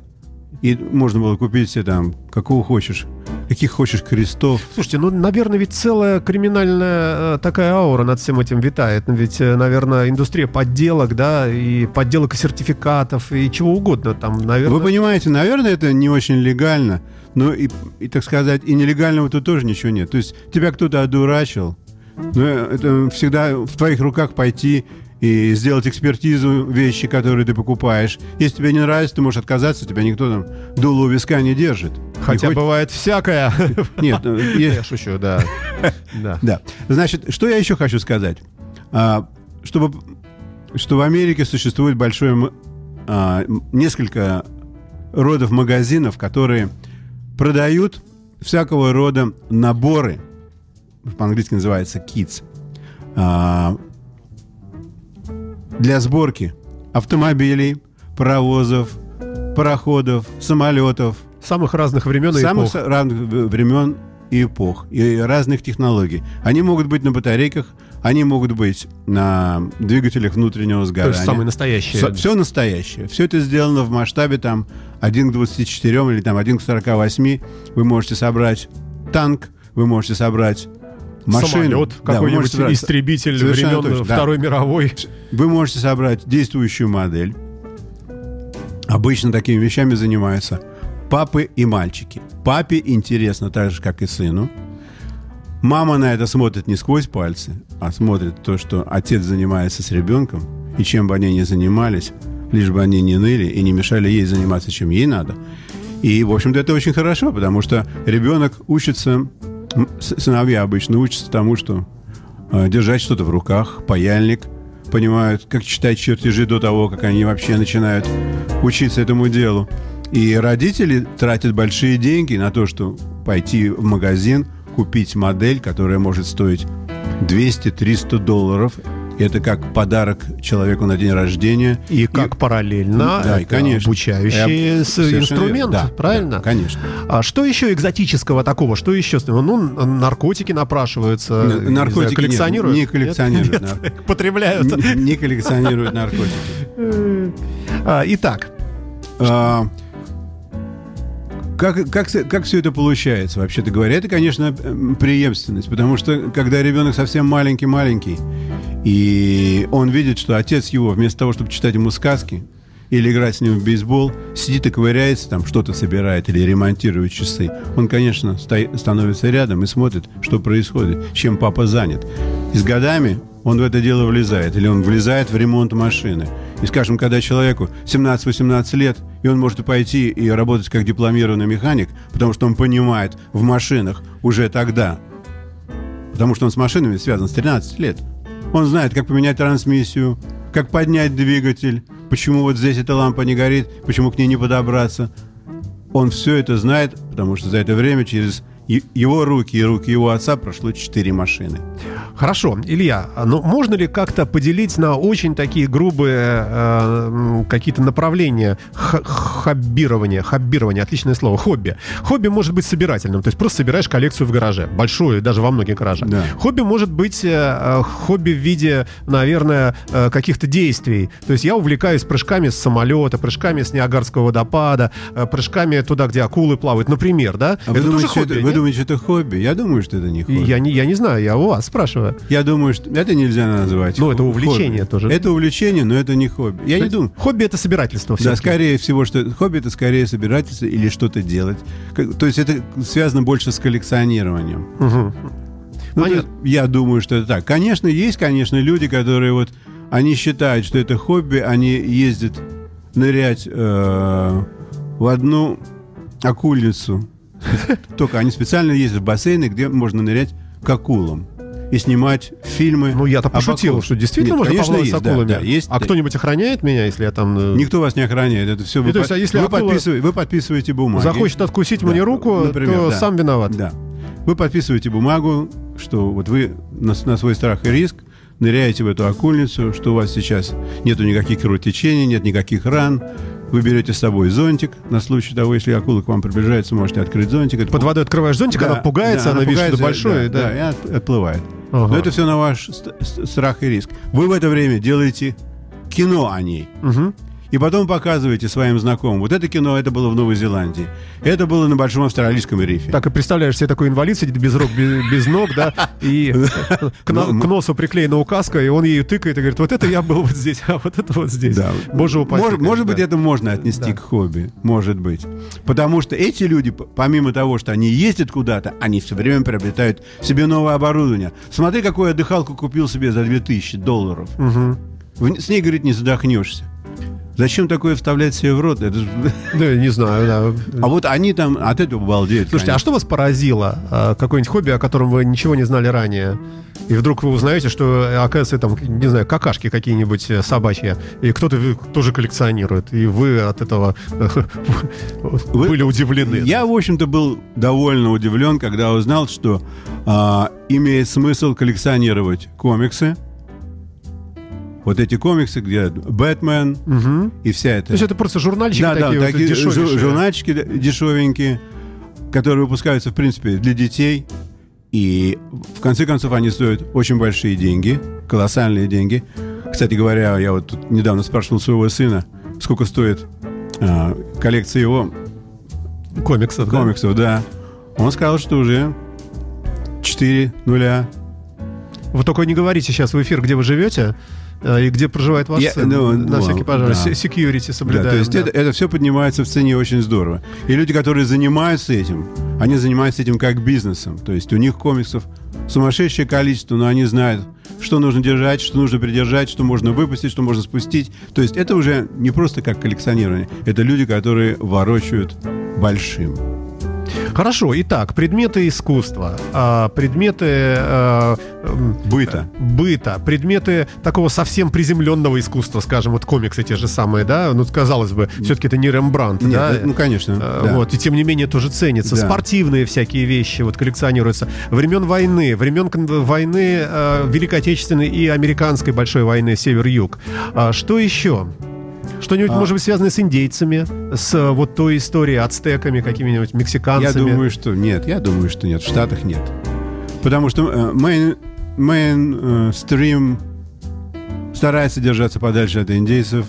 И можно было купить себе там, какого хочешь, каких хочешь крестов. Слушайте, ну, наверное, ведь целая криминальная э, такая аура над всем этим витает. Ведь, э, наверное, индустрия подделок, да, и подделок сертификатов, и чего угодно там, наверное. Вы понимаете, наверное, это не очень легально, но и, и, так сказать, и нелегального тут тоже ничего нет. То есть тебя кто-то одурачил, но это всегда в твоих руках пойти и сделать экспертизу вещи, которые ты покупаешь. Если тебе не нравится, ты можешь отказаться, тебя никто там дуло у виска не держит. Хотя хоть- бывает всякое. Нет, ну, е- Я шучу, да. Да. Значит, что я еще хочу сказать? А, чтобы, что в Америке существует большое а, несколько родов магазинов, которые продают всякого рода наборы, по-английски называется kits, а, для сборки автомобилей, паровозов, пароходов, самолетов, Самых разных времен и самых эпох. са- разных времен и эпох, и разных технологий. Они могут быть на батарейках, они могут быть на двигателях внутреннего То сгорания. есть самые настоящие. Все настоящее. Все это сделано в масштабе там 1 к 24 или там 1 к 48. Вы можете собрать танк, вы можете собрать машину. Самолет, Да, какой-нибудь истребитель времен точно, да. Второй мировой. Вы можете собрать действующую модель. Обычно такими вещами занимаются папы и мальчики. Папе интересно так же, как и сыну. Мама на это смотрит не сквозь пальцы, а смотрит то, что отец занимается с ребенком, и чем бы они ни занимались, лишь бы они не ныли и не мешали ей заниматься, чем ей надо. И, в общем-то, это очень хорошо, потому что ребенок учится, сыновья обычно учатся тому, что э, держать что-то в руках, паяльник, понимают, как читать чертежи до того, как они вообще начинают учиться этому делу. И родители тратят большие деньги на то, что пойти в магазин, купить модель, которая может стоить 200-300 долларов. Это как подарок человеку на день рождения. И как параллельно да, и, конечно. обучающий совершенно инструмент. Да, правильно? да, конечно. А что еще экзотического такого? Что еще? Ну, наркотики напрашиваются. Н- наркотики нет, коллекционируют? не коллекционируют, Нет? да. Потребляют. Н- Не коллекционируют наркотики. А, Итак, А, Как, как, как все это получается, вообще-то говоря? Это, конечно, преемственность, потому что когда ребенок совсем маленький-маленький, и он видит, что отец его, вместо того, чтобы читать ему сказки или играть с ним в бейсбол, сидит и ковыряется, там что-то собирает или ремонтирует часы, он, конечно, становится рядом и смотрит, что происходит, чем папа занят. И с годами он в это дело влезает, или он влезает в ремонт машины. И, скажем, когда человеку 17-18 лет, и он может пойти и работать как дипломированный механик, потому что он понимает в машинах уже тогда, потому что он с машинами связан с 13 лет. Он знает, как поменять трансмиссию, как поднять двигатель, почему вот здесь эта лампа не горит, почему к ней не подобраться. Он все это знает, потому что за это время через его руки и руки его отца прошло 4 машины. Хорошо, Илья, а, ну можно ли как-то поделить на очень такие грубые э, какие-то направления хоббирования, хоббирование, отличное слово, хобби. Хобби может быть собирательным, то есть просто собираешь коллекцию в гараже, большую, даже во многих гаражах. Да. Хобби может быть э, э, хобби в виде, наверное, э, каких-то действий. То есть я увлекаюсь прыжками с самолета, прыжками с Ниагарского водопада, э, прыжками туда, где акулы плавают, например, да? А вы, это думаете, тоже хобби, это, вы думаете, это хобби? Я думаю, что это не хобби. Я не, я не знаю, я у вас спрашиваю. Я думаю, что это нельзя назвать. Ну, это увлечение хобби. тоже. Это увлечение, но это не хобби. Я не думаю. Хобби это собирательство. Да, скорее всего, что хобби это скорее собирательство или что-то делать. То есть это связано больше с коллекционированием. Мгм. Ну, то есть я думаю, что это так. Конечно, есть, конечно, люди, которые вот они считают, что это хобби, они ездят нырять э, в одну акульницу. Только они специально ездят в бассейны, где можно нырять к акулам и снимать фильмы. Ну, я-то пошутил, акулах. что действительно Нет, можно конечно, поплавать с есть, да, акулами. да, есть. а кто-нибудь охраняет меня, если я там э, Никто вас не охраняет. Это все И вы, то есть, а если вы, акула подписываете, вы подписываете бумагу. захочет откусить Да, мне руку, например, то да. сам виноват? Да. Вы подписываете бумагу, что вот вы на, на свой страх и риск ныряете в эту окульницу, что у вас сейчас нету никаких кровотечений, нет никаких ран. Вы берете с собой зонтик на случай того, если акула к вам приближается, можете открыть зонтик. Под водой открываешь зонтик, Да, она пугается, да, она, видит, что пугается, большое, да, да. да, и от- отплывает. Ага. Но это все на ваш ст- ст- страх и риск. Вы в это время делаете кино о ней. Мгм. И потом показываете своим знакомым. Вот это кино, это было в Новой Зеландии. Это было на Большом Австралийском рифе. Так и представляешь себе такой инвалид сидит без рук, без, без ног, да, и к, на- Ну, к носу приклеена указка, и он ею тыкает и говорит, вот это я был вот здесь, а вот это вот здесь. Да. Боже упаси. Может, может быть, да. это можно отнести Да. к хобби. Может быть. Потому что эти люди, помимо того, что они ездят куда-то, они все время приобретают себе новое оборудование. Смотри, какую я дыхалку купил себе за 2000 долларов. В- С ней, говорит, не задохнешься. Зачем такое вставлять себе в рот? Это Да, не знаю, да. А вот они там от этого балдеют. Слушайте, а конечно. что вас поразило? А, Какое-нибудь хобби, о котором вы ничего не знали ранее? И вдруг вы узнаете, что, э, оказывается, там, не знаю, какашки какие-нибудь э, собачьи, и кто-то тоже коллекционирует, и вы от этого э, были удивлены. Я, в общем-то, был довольно удивлен, когда узнал, что а, имеет смысл коллекционировать комиксы. Вот эти комиксы, где Бэтмен Мгм. и вся эта... То есть это просто журнальчики да, такие, да, вот такие жу- журнальчики да, дешевенькие, которые выпускаются, в принципе, для детей. И в конце концов они стоят очень большие деньги, колоссальные деньги. Кстати говоря, я вот тут недавно спрашивал своего сына, сколько стоит а, коллекция его комиксов. да? комиксов, да. Он сказал, что уже 4 нуля. Вы только не говорите сейчас в эфир, где вы живете э, и где проживает ваш Я- сын. ну, на ну, всякий пожалуйста. да. Security Да, соблюдаем. то есть да. Это, это все поднимается в цене очень здорово. И люди, которые занимаются этим, они занимаются этим как бизнесом. То есть у них комиксов сумасшедшее количество, но они знают, что нужно держать, что нужно придержать, что можно выпустить, что можно спустить. То есть это уже не просто как коллекционирование. Это люди, которые ворочают большим. Хорошо, итак, предметы искусства, а, предметы э, Быта. быта, предметы такого совсем приземленного искусства, скажем, вот комиксы те же самые, да, ну, казалось бы, все-таки это не Рембрандт, Нет, да, это- ну, конечно. Э, да. Вот, и тем не менее тоже ценится. Да. Спортивные всякие вещи вот коллекционируются. Времен войны, времен войны э, Великой Отечественной и Американской большой войны Север-Юг. А что еще? Что-нибудь, А. может быть, связанное с индейцами, с э, вот той историей, ацтеками, какими-нибудь Я мексиканцами? думаю, что нет. Я думаю, что нет. В Штатах нет. Потому что э, main, main, э, старается держаться подальше от индейцев.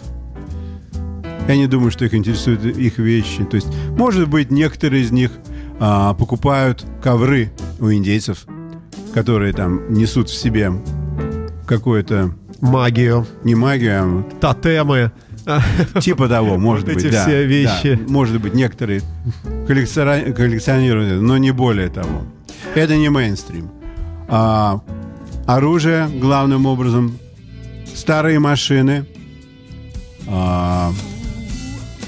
Я не думаю, что их интересуют их вещи. То есть, может быть, некоторые из них а, покупают ковры у индейцев, которые там несут в себе какую-то Магию, не магию, тотемы. типа того, может Вот быть, эти да, все вещи. да. Может быть, некоторые коллекционируют, но не более того. Это не мейнстрим. А, оружие, главным образом, старые машины. А,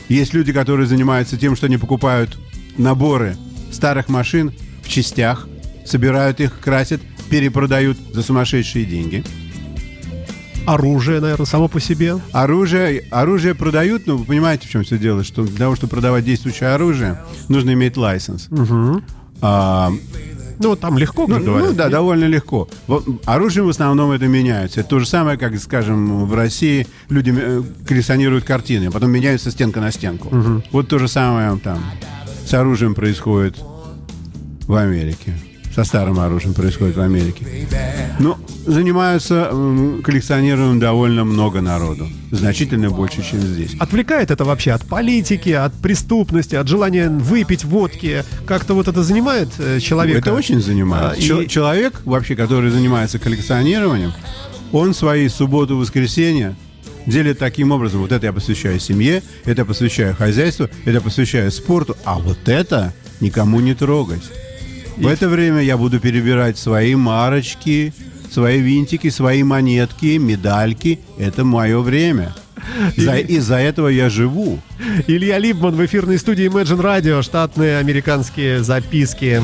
есть люди, которые занимаются тем, что они покупают наборы старых машин в частях, собирают их, красят, перепродают за сумасшедшие деньги. Оружие, наверное, само по себе. Оружие, оружие продают, но вы понимаете, в чем все дело, что для того, чтобы продавать действующее оружие, нужно иметь лайсенс. А, Ну, там легко, ну, как говорят. ну да, довольно легко. Вот, оружие в основном это меняется. Это то же самое, как, скажем, в России люди э, коллекционируют картины, а потом меняются стенка на стенку. Вот то же самое там с оружием происходит в Америке. Со старым оружием происходит в Америке. Ну, занимаются коллекционированием довольно много народу. Значительно больше, чем здесь. Отвлекает это вообще от политики, от преступности, от желания выпить водки? Как-то вот это занимает э, человека? Это очень занимает. А, и- Человек, вообще, который занимается коллекционированием, он свои субботу, воскресенье делит таким образом. Вот это я посвящаю семье, это я посвящаю хозяйству, это я посвящаю спорту, а вот это никому не трогать. В это время я буду перебирать свои марочки, свои винтики, свои монетки, медальки. Это мое время. За- Из-за этого я живу. Илья Либман в эфирной студии Imagine Radio, штатные американские записки.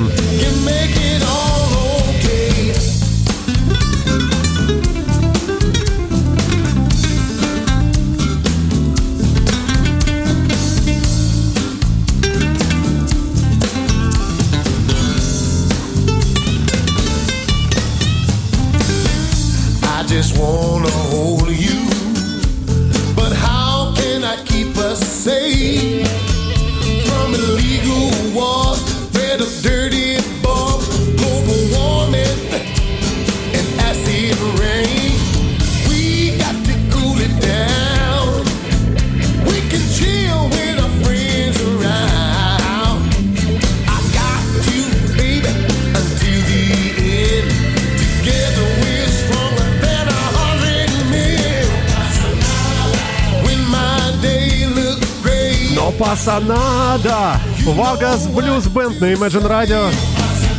Пасанада! Вагас Блюз Бенд на Imagine Radio.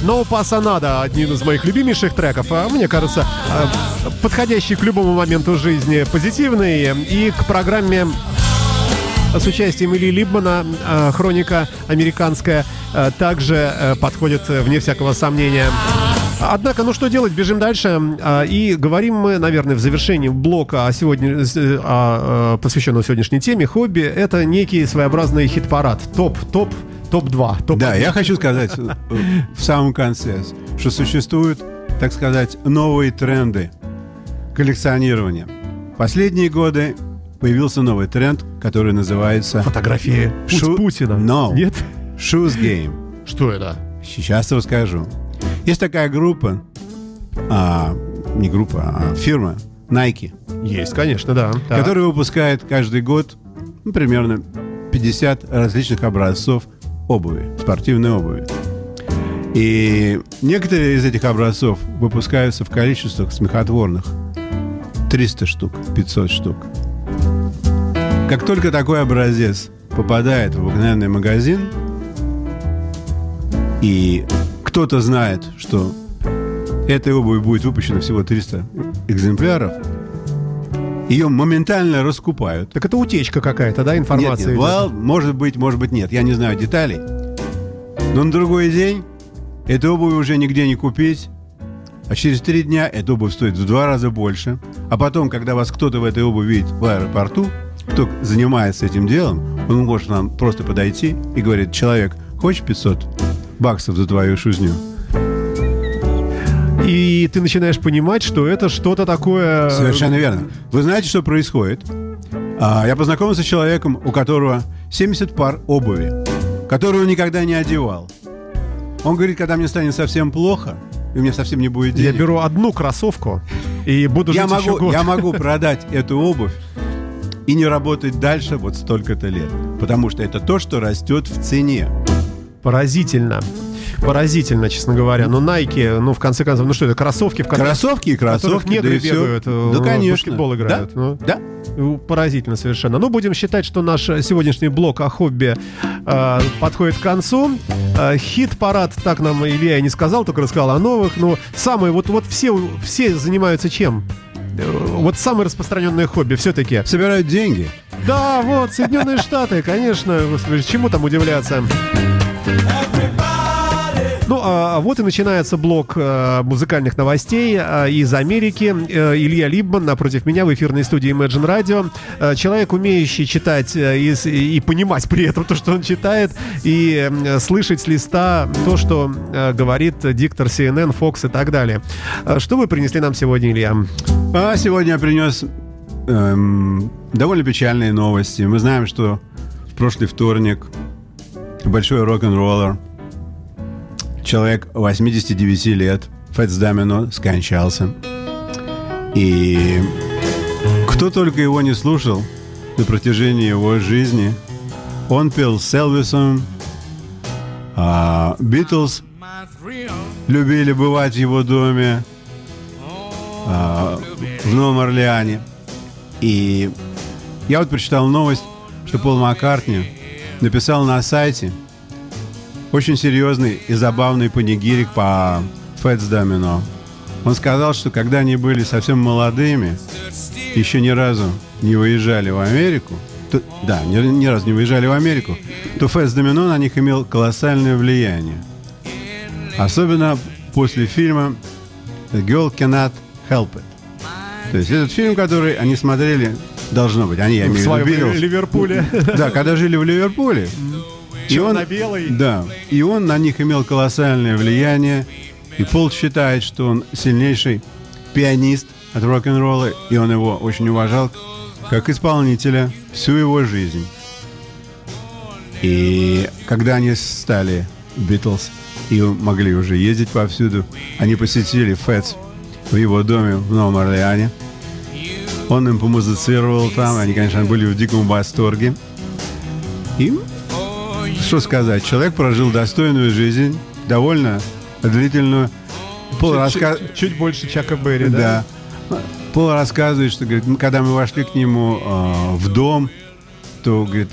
Но пасанада один из моих любимейших треков. А мне кажется, э, подходящий к любому моменту жизни, позитивный. И к программе с участием Ильи Либмана, э, хроника американская, э, также подходит, вне всякого сомнения. Однако, ну что делать, бежим дальше. А, И говорим мы, наверное, в завершении блока, о сегодня, э, о, э, посвященного сегодняшней теме, хобби, это некий своеобразный хит-парад. Топ, топ, топ-2. Топ Да, я хочу сказать э, в самом конце, что существуют, так сказать, новые тренды коллекционирования. Последние годы появился новый тренд, который называется Фотографии Шу- Путина. No. Нет? Shoes Game. Что это? Сейчас расскажу. Есть такая группа, а, не группа, а фирма Nike, Есть, конечно, да. Так. которая выпускает каждый год ну, примерно 50 различных образцов обуви, спортивной обуви. И некоторые из этих образцов выпускаются в количествах смехотворных. 300 штук, 500 штук. Как только такой образец попадает в обыкновенный магазин, и кто-то знает, что этой обуви будет выпущено всего 300 экземпляров, ее моментально раскупают. Так это утечка какая-то, да, Нет, информация? нет, идет? well, может быть, может быть, нет. Я не знаю деталей. Но на другой день эту обувь уже нигде не купить. А через три дня эта обувь стоит в два раза больше. А потом, когда вас кто-то в этой обуви видит в аэропорту, кто занимается этим делом, он может нам просто подойти и говорит, человек, хочешь 500 баксов за твою шузню? И ты начинаешь понимать, что это что-то такое... Совершенно верно. Вы знаете, что происходит? А, я познакомился с человеком, у которого 70 пар обуви, которую он никогда не одевал. Он говорит, когда мне станет совсем плохо, и у меня совсем не будет Я денег, беру одну кроссовку и буду я, жить еще могу, год. я могу продать эту обувь и не работать дальше вот столько-то лет. Потому что это то, что растет в цене. Поразительно. Поразительно, честно говоря. Но Nike, ну, в конце концов, ну что это, кроссовки, в которых, Кроссовки и кроссовки, да негры и все. бегают, э, Да, конечно. баскетбол играют. Да, ну. да. Ну, Поразительно совершенно. Ну, будем считать, что наш сегодняшний блок о хобби э, подходит к концу. Э, хит-парад, так нам Илья и не сказал, только рассказал о новых. Но самые, вот, вот все, все занимаются чем? Э, Вот самое распространенное хобби все-таки. Собирают деньги. Да, вот, Соединенные Штаты, конечно. Господи, чему там удивляться? Ну, а вот и начинается блок э, музыкальных новостей э, из Америки. Э, Илья Либман напротив меня в эфирной студии Imagine Radio. Человек, умеющий читать и, и понимать при этом то, что он читает, и слышать с листа то, что говорит диктор CNN, Fox и так далее. Что вы принесли нам сегодня, Илья? А сегодня я принес эм, довольно печальные новости. Мы знаем, что в прошлый вторник большой рок-н-роллер, человек 89 лет, Фэтс Дамино, скончался. И кто только его не слушал на протяжении его жизни, он пел с Элвисом, а Битлз любили бывать в его доме, а, в Новом Орлеане. И я вот прочитал новость, что Пол Маккартни написал на сайте очень серьезный и забавный панигирик по Фэтс Домино. Он сказал, что когда они были совсем молодыми, еще ни разу не выезжали в Америку, то- да, ни, ни разу не выезжали в Америку, то Фэтс Домино на них имел колоссальное влияние. Особенно после фильма The Girl Cannot Help It. То есть этот фильм, который они смотрели, должно быть, они, я В имею в виду. Ливерпуле. Да, когда жили в Ливерпуле. И он-. Да, и он на них имел колоссальное влияние. И Пол считает, что он сильнейший пианист от рок-н-ролла, и он его очень уважал как исполнителя всю его жизнь. И когда они стали Битлз и могли уже ездить повсюду, они посетили Фэтс в его доме в Новом Орлеане. Он им помузицировал там, они, конечно, были в диком восторге. И что сказать, человек прожил достойную жизнь, довольно длительную. Пол раска- Чуть, чуть больше Чака Берри, да? да. Пол рассказывает, что говорит, «Мы- когда мы вошли к нему э, в дом, то говорит,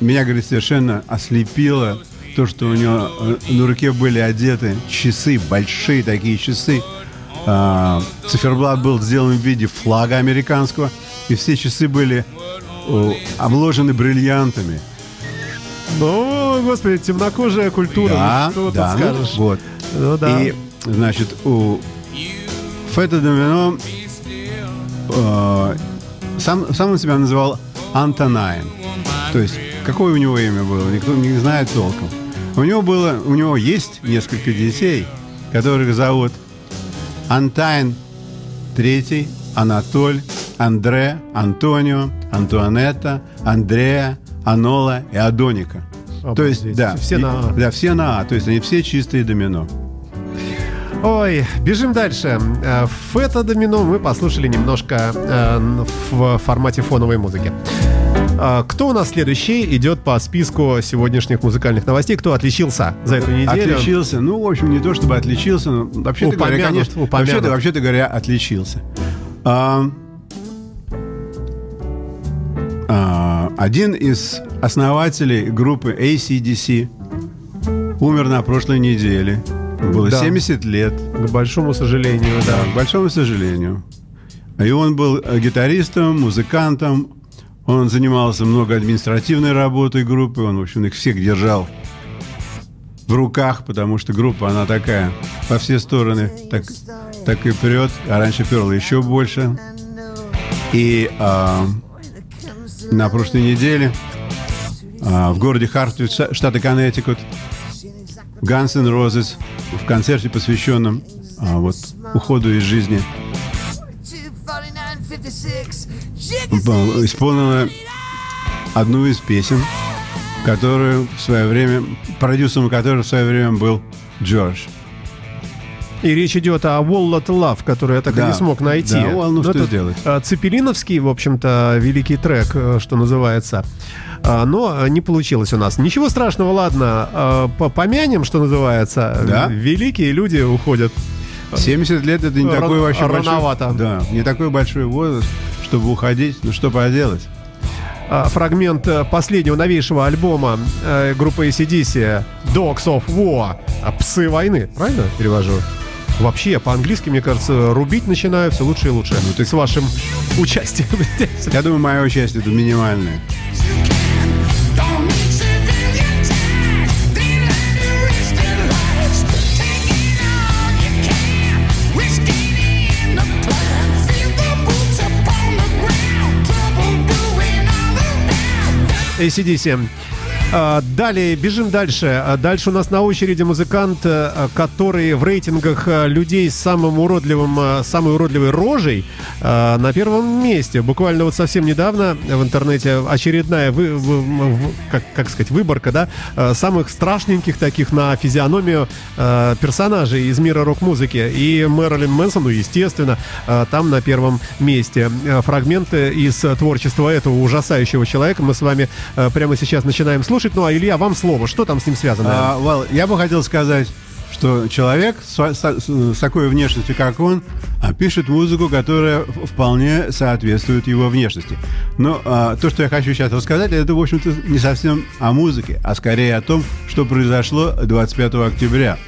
меня говорит, совершенно ослепило то, что у него э, на руке были одеты часы, большие такие часы. А, циферблат был сделан в виде флага американского, и все часы были о, обложены бриллиантами. Ну, господи, темнокожая культура. Да, ну, что да, тут ну, скажешь? вот. Ну да. И, значит, у Фета Домино э, сам, сам он себя называл Антонайн. То есть, какое у него имя было, никто не знает толком. У него было, у него есть несколько детей, которых зовут Антайн Третий, Анатоль, Андре, Антонио, Антуанетта, Андрея, Анола и Адоника. То есть, да, Все и- на «А». Да, все на А. То есть они все чистые домино. Ой, бежим дальше. Э, Фета Домино мы послушали немножко э, в формате фоновой музыки. А, Кто у нас следующий идет по списку сегодняшних музыкальных новостей? Кто отличился за эту неделю? Отличился. Ну, в общем, не то чтобы отличился, но вообще-то говоря, конечно, вообще-то, вообще-то говоря, отличился. А, один из основателей группы ACDC умер на прошлой неделе. Было Да. 70 лет. К большому сожалению, да. К большому сожалению. И он был э, гитаристом, музыкантом. Он занимался много административной работой группы. Он, в общем, их всех держал в руках, потому что группа, она такая, по все стороны так, так и прет. А раньше перла еще больше. И а, на прошлой неделе а, в городе Хартвуд, штата Коннектикут, Guns N' Roses в концерте, посвященном а, вот уходу из жизни, исполнила одну из песен, которую в свое время, продюсером которой в свое время был Джордж. И речь идет о Wall Lot Love, который я так и Да. не смог найти. Да, ну, ну, что это, сделать? э, Цепелиновский, в общем-то, великий трек, э, что называется. А, Но не получилось у нас. Ничего страшного, ладно. по- Помянем, что называется. Да. Великие люди уходят. 70 лет это не Ран- такой вообще рановато. большой... Да, не такой большой возраст, чтобы уходить. Ну что поделать? А, Фрагмент э, последнего новейшего альбома группы ACDC Dogs of War. а, Псы войны. Правильно перевожу? Вообще, по-английски, мне кажется, рубить начинаю все лучше и лучше. Ну, С вашим участием здесь. Я думаю, мое участие тут минимальное. ACDC. А, Далее, бежим дальше. А, Дальше у нас на очереди музыкант, э, который в рейтингах э, людей с самым уродливым, э, самой уродливой рожей на первом месте. Буквально вот совсем недавно в интернете очередная, вы- вы- как, как сказать, выборка, да, самых страшненьких таких на физиономию персонажей из мира рок-музыки. И Мэрилин Мэнсон, ну, естественно, там на первом месте. Фрагменты из творчества этого ужасающего человека мы с вами прямо сейчас начинаем слушать. Ну, а Илья, вам слово. Что там с ним связано? А, Вал, я бы хотел сказать, что человек с, с- с такой внешностью, как он, а, пишет музыку, которая вполне соответствует его внешности. Но а, то, что я хочу сейчас рассказать, это, в общем-то, не совсем о музыке, а скорее о том, что произошло 25 октября.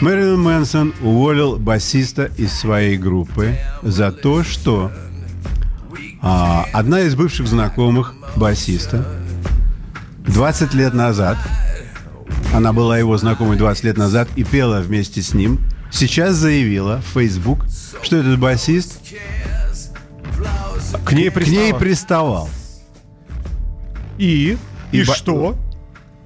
Мэрилин Мэнсон уволил басиста из своей группы за то, что а, одна из бывших знакомых басиста 20 лет назад она была его знакомой 20 лет назад и пела вместе с ним. Сейчас заявила в Facebook, что этот басист к ней к ней приставал. приставал. И? И, И ба- что?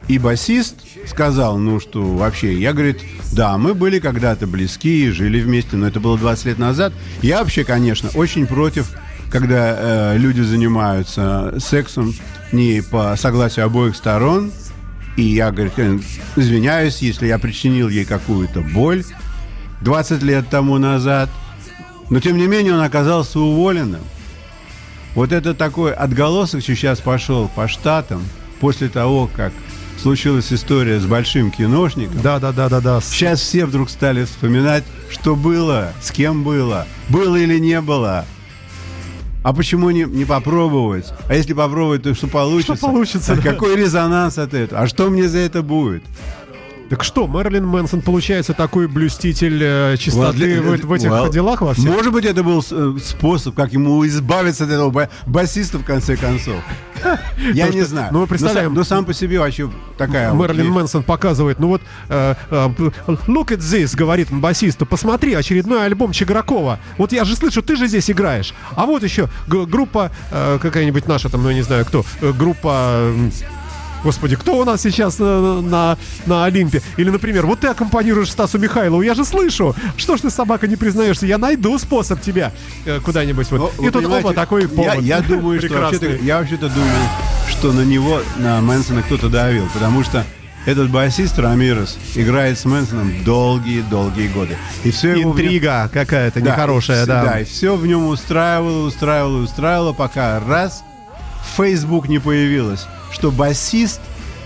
И басист сказал, ну что, вообще, я, говорит, да, мы были когда-то близки и жили вместе, но это было 20 лет назад. Я вообще, конечно, очень против, когда э, люди занимаются сексом не по согласию обоих сторон. И я, говорит, извиняюсь, если я причинил ей какую-то боль 20 лет тому назад. Но, тем не менее, он оказался уволенным. Вот это такой отголосок сейчас пошел по штатам после того, как случилась история с большим киношником. Да, да, да, да, да. Сейчас все вдруг стали вспоминать, что было, с кем было, было или не было. А почему не, не попробовать? А если попробовать, то что получится? Что получится, А да. Какой резонанс от этого? А что мне за это будет? Так что, Мэрилин Мэнсон получается такой блюститель э, чистоты Вот, в, в этих well, делах во всех? Может быть, это был э, способ, как ему избавиться от этого ба- басиста в конце концов. Я не знаю. ну, мы представляем- Но сам, по себе вообще такая... вещь. Мэнсон показывает, ну вот, э, э, look at this, говорит он басисту, посмотри, очередной альбом Чигракова. Вот я же слышу, ты же здесь играешь. А вот еще группа, э, какая-нибудь наша там, ну я не знаю кто, э, группа... Господи, кто у нас сейчас на, на, на Олимпе? Или, например, вот ты аккомпанируешь Стасу Михайлову, я же слышу. Что ж ты, собака, не признаешься? Я найду способ тебя э, куда-нибудь. Вот. Но, И тут оба такой я, повод. я думаю, что вообще-то, я вообще-то думаю, что на него, на Мэнсона кто-то давил, потому что этот басист Рамирес играет с Мэнсоном долгие-долгие годы. И все его в нем- Интрига какая-то Да, нехорошая, и, да. Да, и все в нем устраивало, устраивало, устраивало, пока раз Facebook не появилось, что басист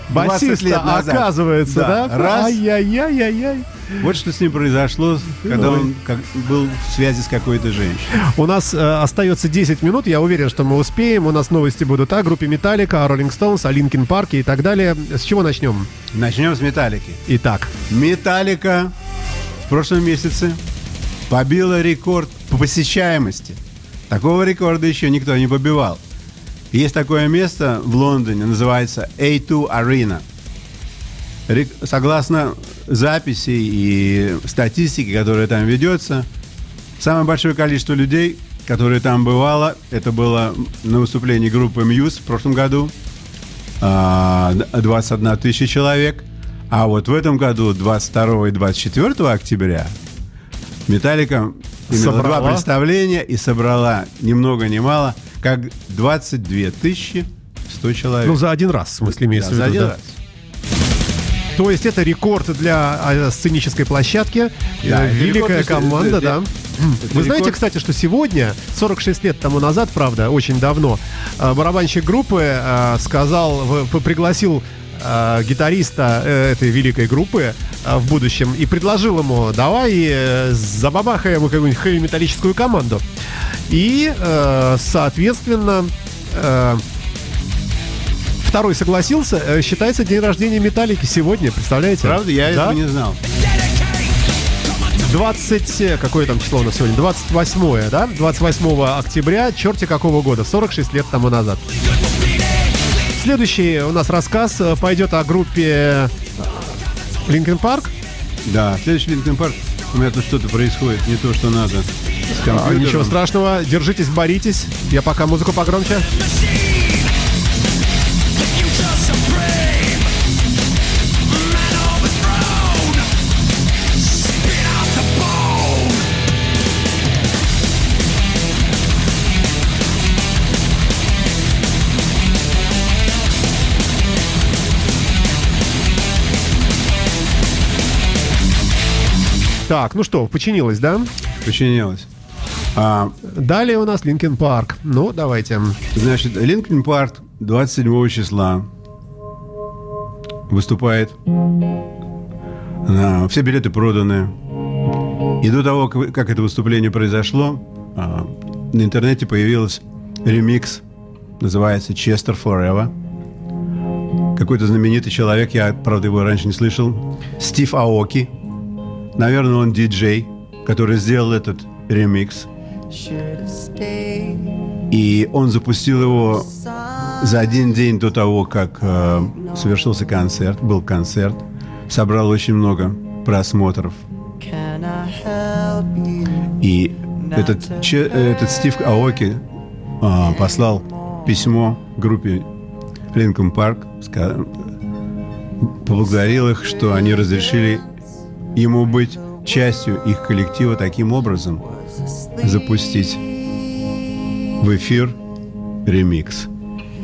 20 Басиста, лет назад, оказывается, да? раз, Ай-яй-яй-яй-яй. вот что с ним произошло, когда он как- был в связи с какой-то женщиной. У нас э, остается 10 минут, я уверен, что мы успеем. У нас новости будут о группе Металлика, о Rolling Stones, о Linkin Park е и так далее. С чего начнем? Начнем с Металлики. Итак, Металлика в прошлом месяце побила рекорд по посещаемости. Такого рекорда еще никто не побивал. Есть такое место в Лондоне, называется O2 Arena. Согласно записи и статистике, которая там ведется, самое большое количество людей, которые там бывало, это было на выступлении группы Muse в прошлом году, а, 21 тысяча человек. А вот в этом году, 22 и 24 октября, Металлика Собрала. два представления и собрала ни много ни мало, как 22 тысячи 100 человек. ну за один раз, в смысле, Да, имеется в за виду. один да. раз. То есть это рекорд для э, сценической площадки. Да, Э, это Великая рекорд команда, для- да. Это Вы знаете, рекорд. кстати, что сегодня, 46 лет тому назад, правда, очень давно, э, барабанщик группы сказал, в- пригласил гитариста этой великой группы в будущем и предложил ему, давай забабахаем какую-нибудь хэви-металлическую команду. И, э, соответственно, э, второй согласился. Э, Считается день рождения Металлики сегодня, представляете? Правда, я Да? этого не знал. 20, э, какое там число у нас сегодня? 28, да? 28 октября, черти какого года, 46 лет тому назад. Следующий у нас рассказ пойдет о группе Linkin Park. Да, следующий Linkin Park. У меня тут что-то происходит, не то, что надо. С компьютером. ничего страшного, держитесь, боритесь. Я пока музыку погромче. Так, ну что, починилось, да? Починилось. А, Далее у нас Linkin Park. Ну, давайте. Значит, Linkin Park 27 числа выступает. А, Все билеты проданы. И до того, как как это выступление произошло, а, на интернете появился ремикс, называется Chester Forever. Какой-то знаменитый человек, я, правда, его раньше не слышал, Стив Аоки. Наверное, он диджей, который сделал этот ремикс. И он запустил его за один день до того, как э, совершился концерт, был концерт, собрал очень много просмотров. И этот, че- этот Стив Аоки а, послал письмо группе Линком Парк, поблагодарил их, что они разрешили ему быть частью их коллектива таким образом, запустить в эфир ремикс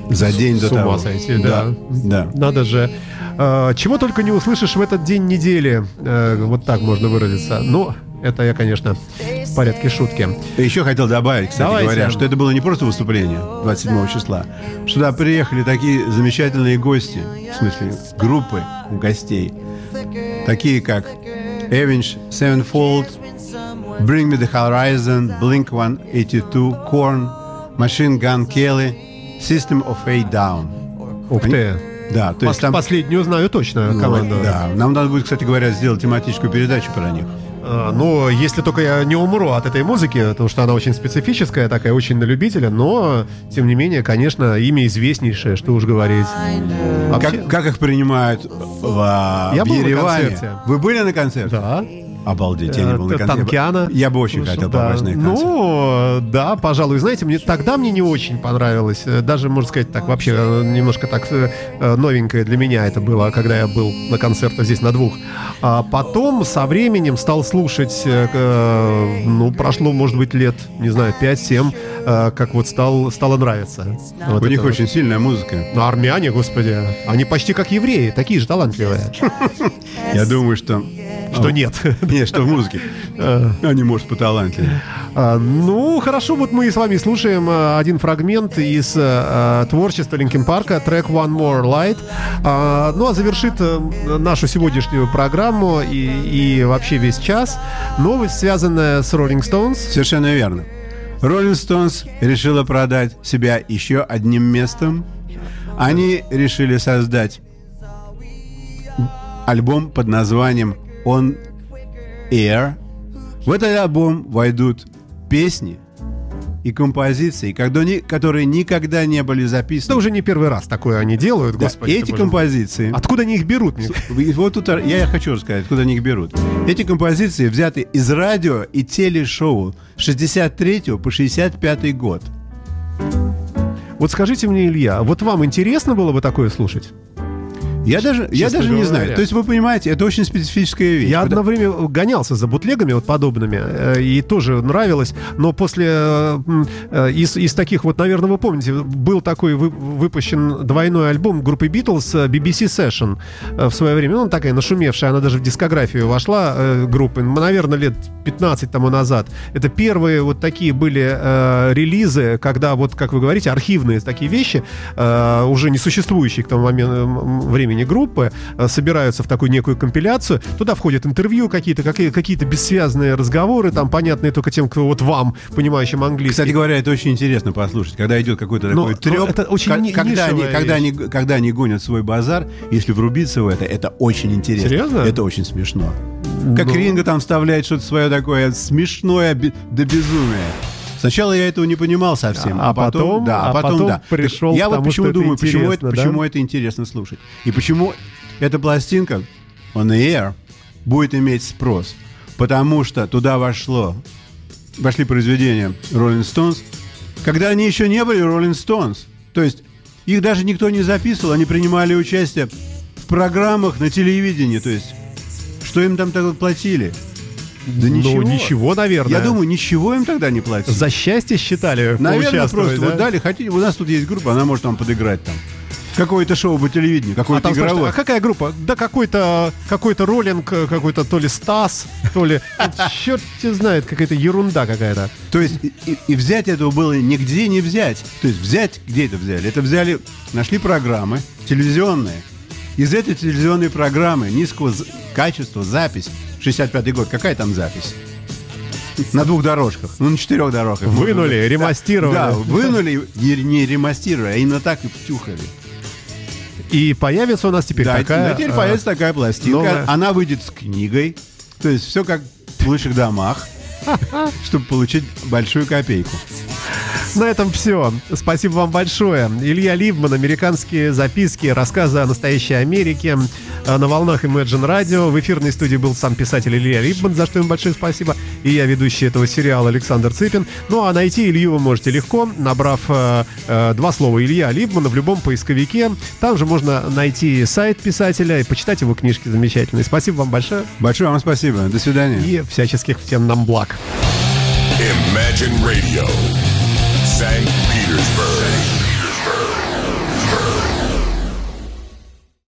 за день до С того. сойти, да. да. Надо же. Э, чего только не услышишь в этот день недели. Э, вот так можно выразиться. Ну, это я, конечно, в порядке шутки. Еще хотел добавить, кстати Давайте. говоря, что это было не просто выступление 27 числа. Сюда приехали такие замечательные гости, в смысле группы гостей, такие как Avenged Sevenfold, Bring Me The Horizon, Blink-182, Korn, Machine Gun Kelly, System of a Down. Ух ты. Да, то есть там... Последнюю знаю точно Ну, команду. Да, нам надо будет, кстати говоря, сделать тематическую передачу про них. Ну, если только я не умру от этой музыки, потому что она очень специфическая, такая очень на любителя, но, тем не менее, конечно, имя известнейшее, что уж говорить. Вообще- Как, как их принимают в, а, Я в Ереване? Вы были на концерте? Да. Обалдеть, я не был на Э, концерте. Танкиана. Я бы очень хотел попасть на их концерт. Ну, да, пожалуй. Знаете, мне тогда мне не очень понравилось. Э, Даже, можно сказать, так вообще э, немножко так э, э, новенькое для меня это было, когда я был на концертах здесь на двух. А потом со временем стал слушать, э, э, ну, прошло, может быть, лет, не знаю, 5-7, э, как вот стал, стало нравиться. Вот У них это вот. очень сильная музыка. Ну, армяне, господи, они почти как евреи, такие же талантливые. Я думаю, что... Что нет. Нет, что в музыке. Они, может, поталантливее. А, Ну, хорошо, вот мы с вами слушаем а, один фрагмент из а, творчества Линкен Парка, трек One More Light. А, Ну, а завершит э, нашу сегодняшнюю программу и, и вообще весь час новость, связанная с Rolling Stones. Совершенно верно. Rolling Stones решила продать себя еще одним местом. Они решили создать альбом под названием On Air. В этот альбом войдут песни и композиции, которые никогда не были Это записаны. уже не первый раз такое они делают, Да, господи. эти композиции... Откуда они их берут? вот тут я хочу рассказать, откуда они их берут. Эти композиции взяты из радио и телешоу с 63 по 65 год. Вот скажите мне, Илья, вот вам интересно было бы такое слушать? Я даже, я даже не знаю. То есть вы понимаете, это очень специфическая вещь. Я одно время гонялся за бутлегами вот подобными, э, и тоже нравилось, но после э, э, из, из таких вот, наверное, вы помните, был такой вы- выпущен двойной альбом группы Beatles BBC Session в свое время, ну, такая нашумевшая, она даже в дискографию вошла группы, наверное, лет 15 тому назад. Это первые вот такие были э, релизы, когда вот, как вы говорите, архивные такие вещи, э, уже не существующие к тому моменту м, времени группы, э, собираются в такую некую компиляцию. Туда входят интервью какие-то, какие- какие-то бессвязные разговоры, там понятные только тем, кто вот вам, понимающим английский. Кстати говоря, это очень интересно послушать, когда идет какой-то такой треп, ну, это очень ни- когда, они, когда, они, когда они гонят свой базар, если врубиться в это, это очень интересно. Серьезно? Это очень смешно. Как Ну. Ринго там вставляет что-то свое такое смешное до безумия. Сначала я этого не понимал совсем, А а, потом, потом- да, а а потом, потом да. пришел я вот почему думаю, почему это, да? почему это интересно слушать и почему эта пластинка On the Air будет иметь спрос, потому что туда вошло вошли произведения Rolling Stones, когда они еще не были Rolling Stones. То есть их даже никто не записывал, они принимали участие в программах на телевидении. То есть что им там тогда платили? Да Ну, ничего. ничего, наверное. Я думаю, ничего им тогда не платили. За счастье считали Наверное, просто да? вот дали, хотите, у нас тут есть группа, она может вам подыграть там. Какое-то шоу по телевидению, А какое-то спрашивают, игровое. а какая группа? Да какой-то какой-то роллинг, какой-то то ли Стас, то ли... Черт тебя знает, какая-то ерунда какая-то. То есть и взять этого было нигде не взять. То есть взять, где это взяли? Это взяли, нашли программы телевизионные. Из этой телевизионной программы низкого качества запись, 65-й год, какая там запись? На двух дорожках, ну на четырех дорожках. Вынули, Да, ремастировали. Да, вынули, не, не ремастировали, а именно так и втюхали. И появится у нас теперь да, такая... да, теперь э, появится такая пластинка. новая. Она выйдет с книгой. То есть все как в лучших домах, чтобы получить большую копейку. На этом все. Спасибо вам большое. Илья Ливман, американские записки, рассказы о настоящей Америке э, на волнах Imagine Radio. В эфирной студии был сам писатель Илья Ливман, за что ему большое спасибо. И я ведущий этого сериала Александр Цыпин. Ну а найти Илью вы можете легко, набрав э, э, два слова Илья Ливмана в любом поисковике. Там же можно найти сайт писателя и почитать его книжки замечательные. Спасибо вам большое Большое вам спасибо. До свидания. и всяческих всем нам благ. Imagine Radio, St. Petersburg.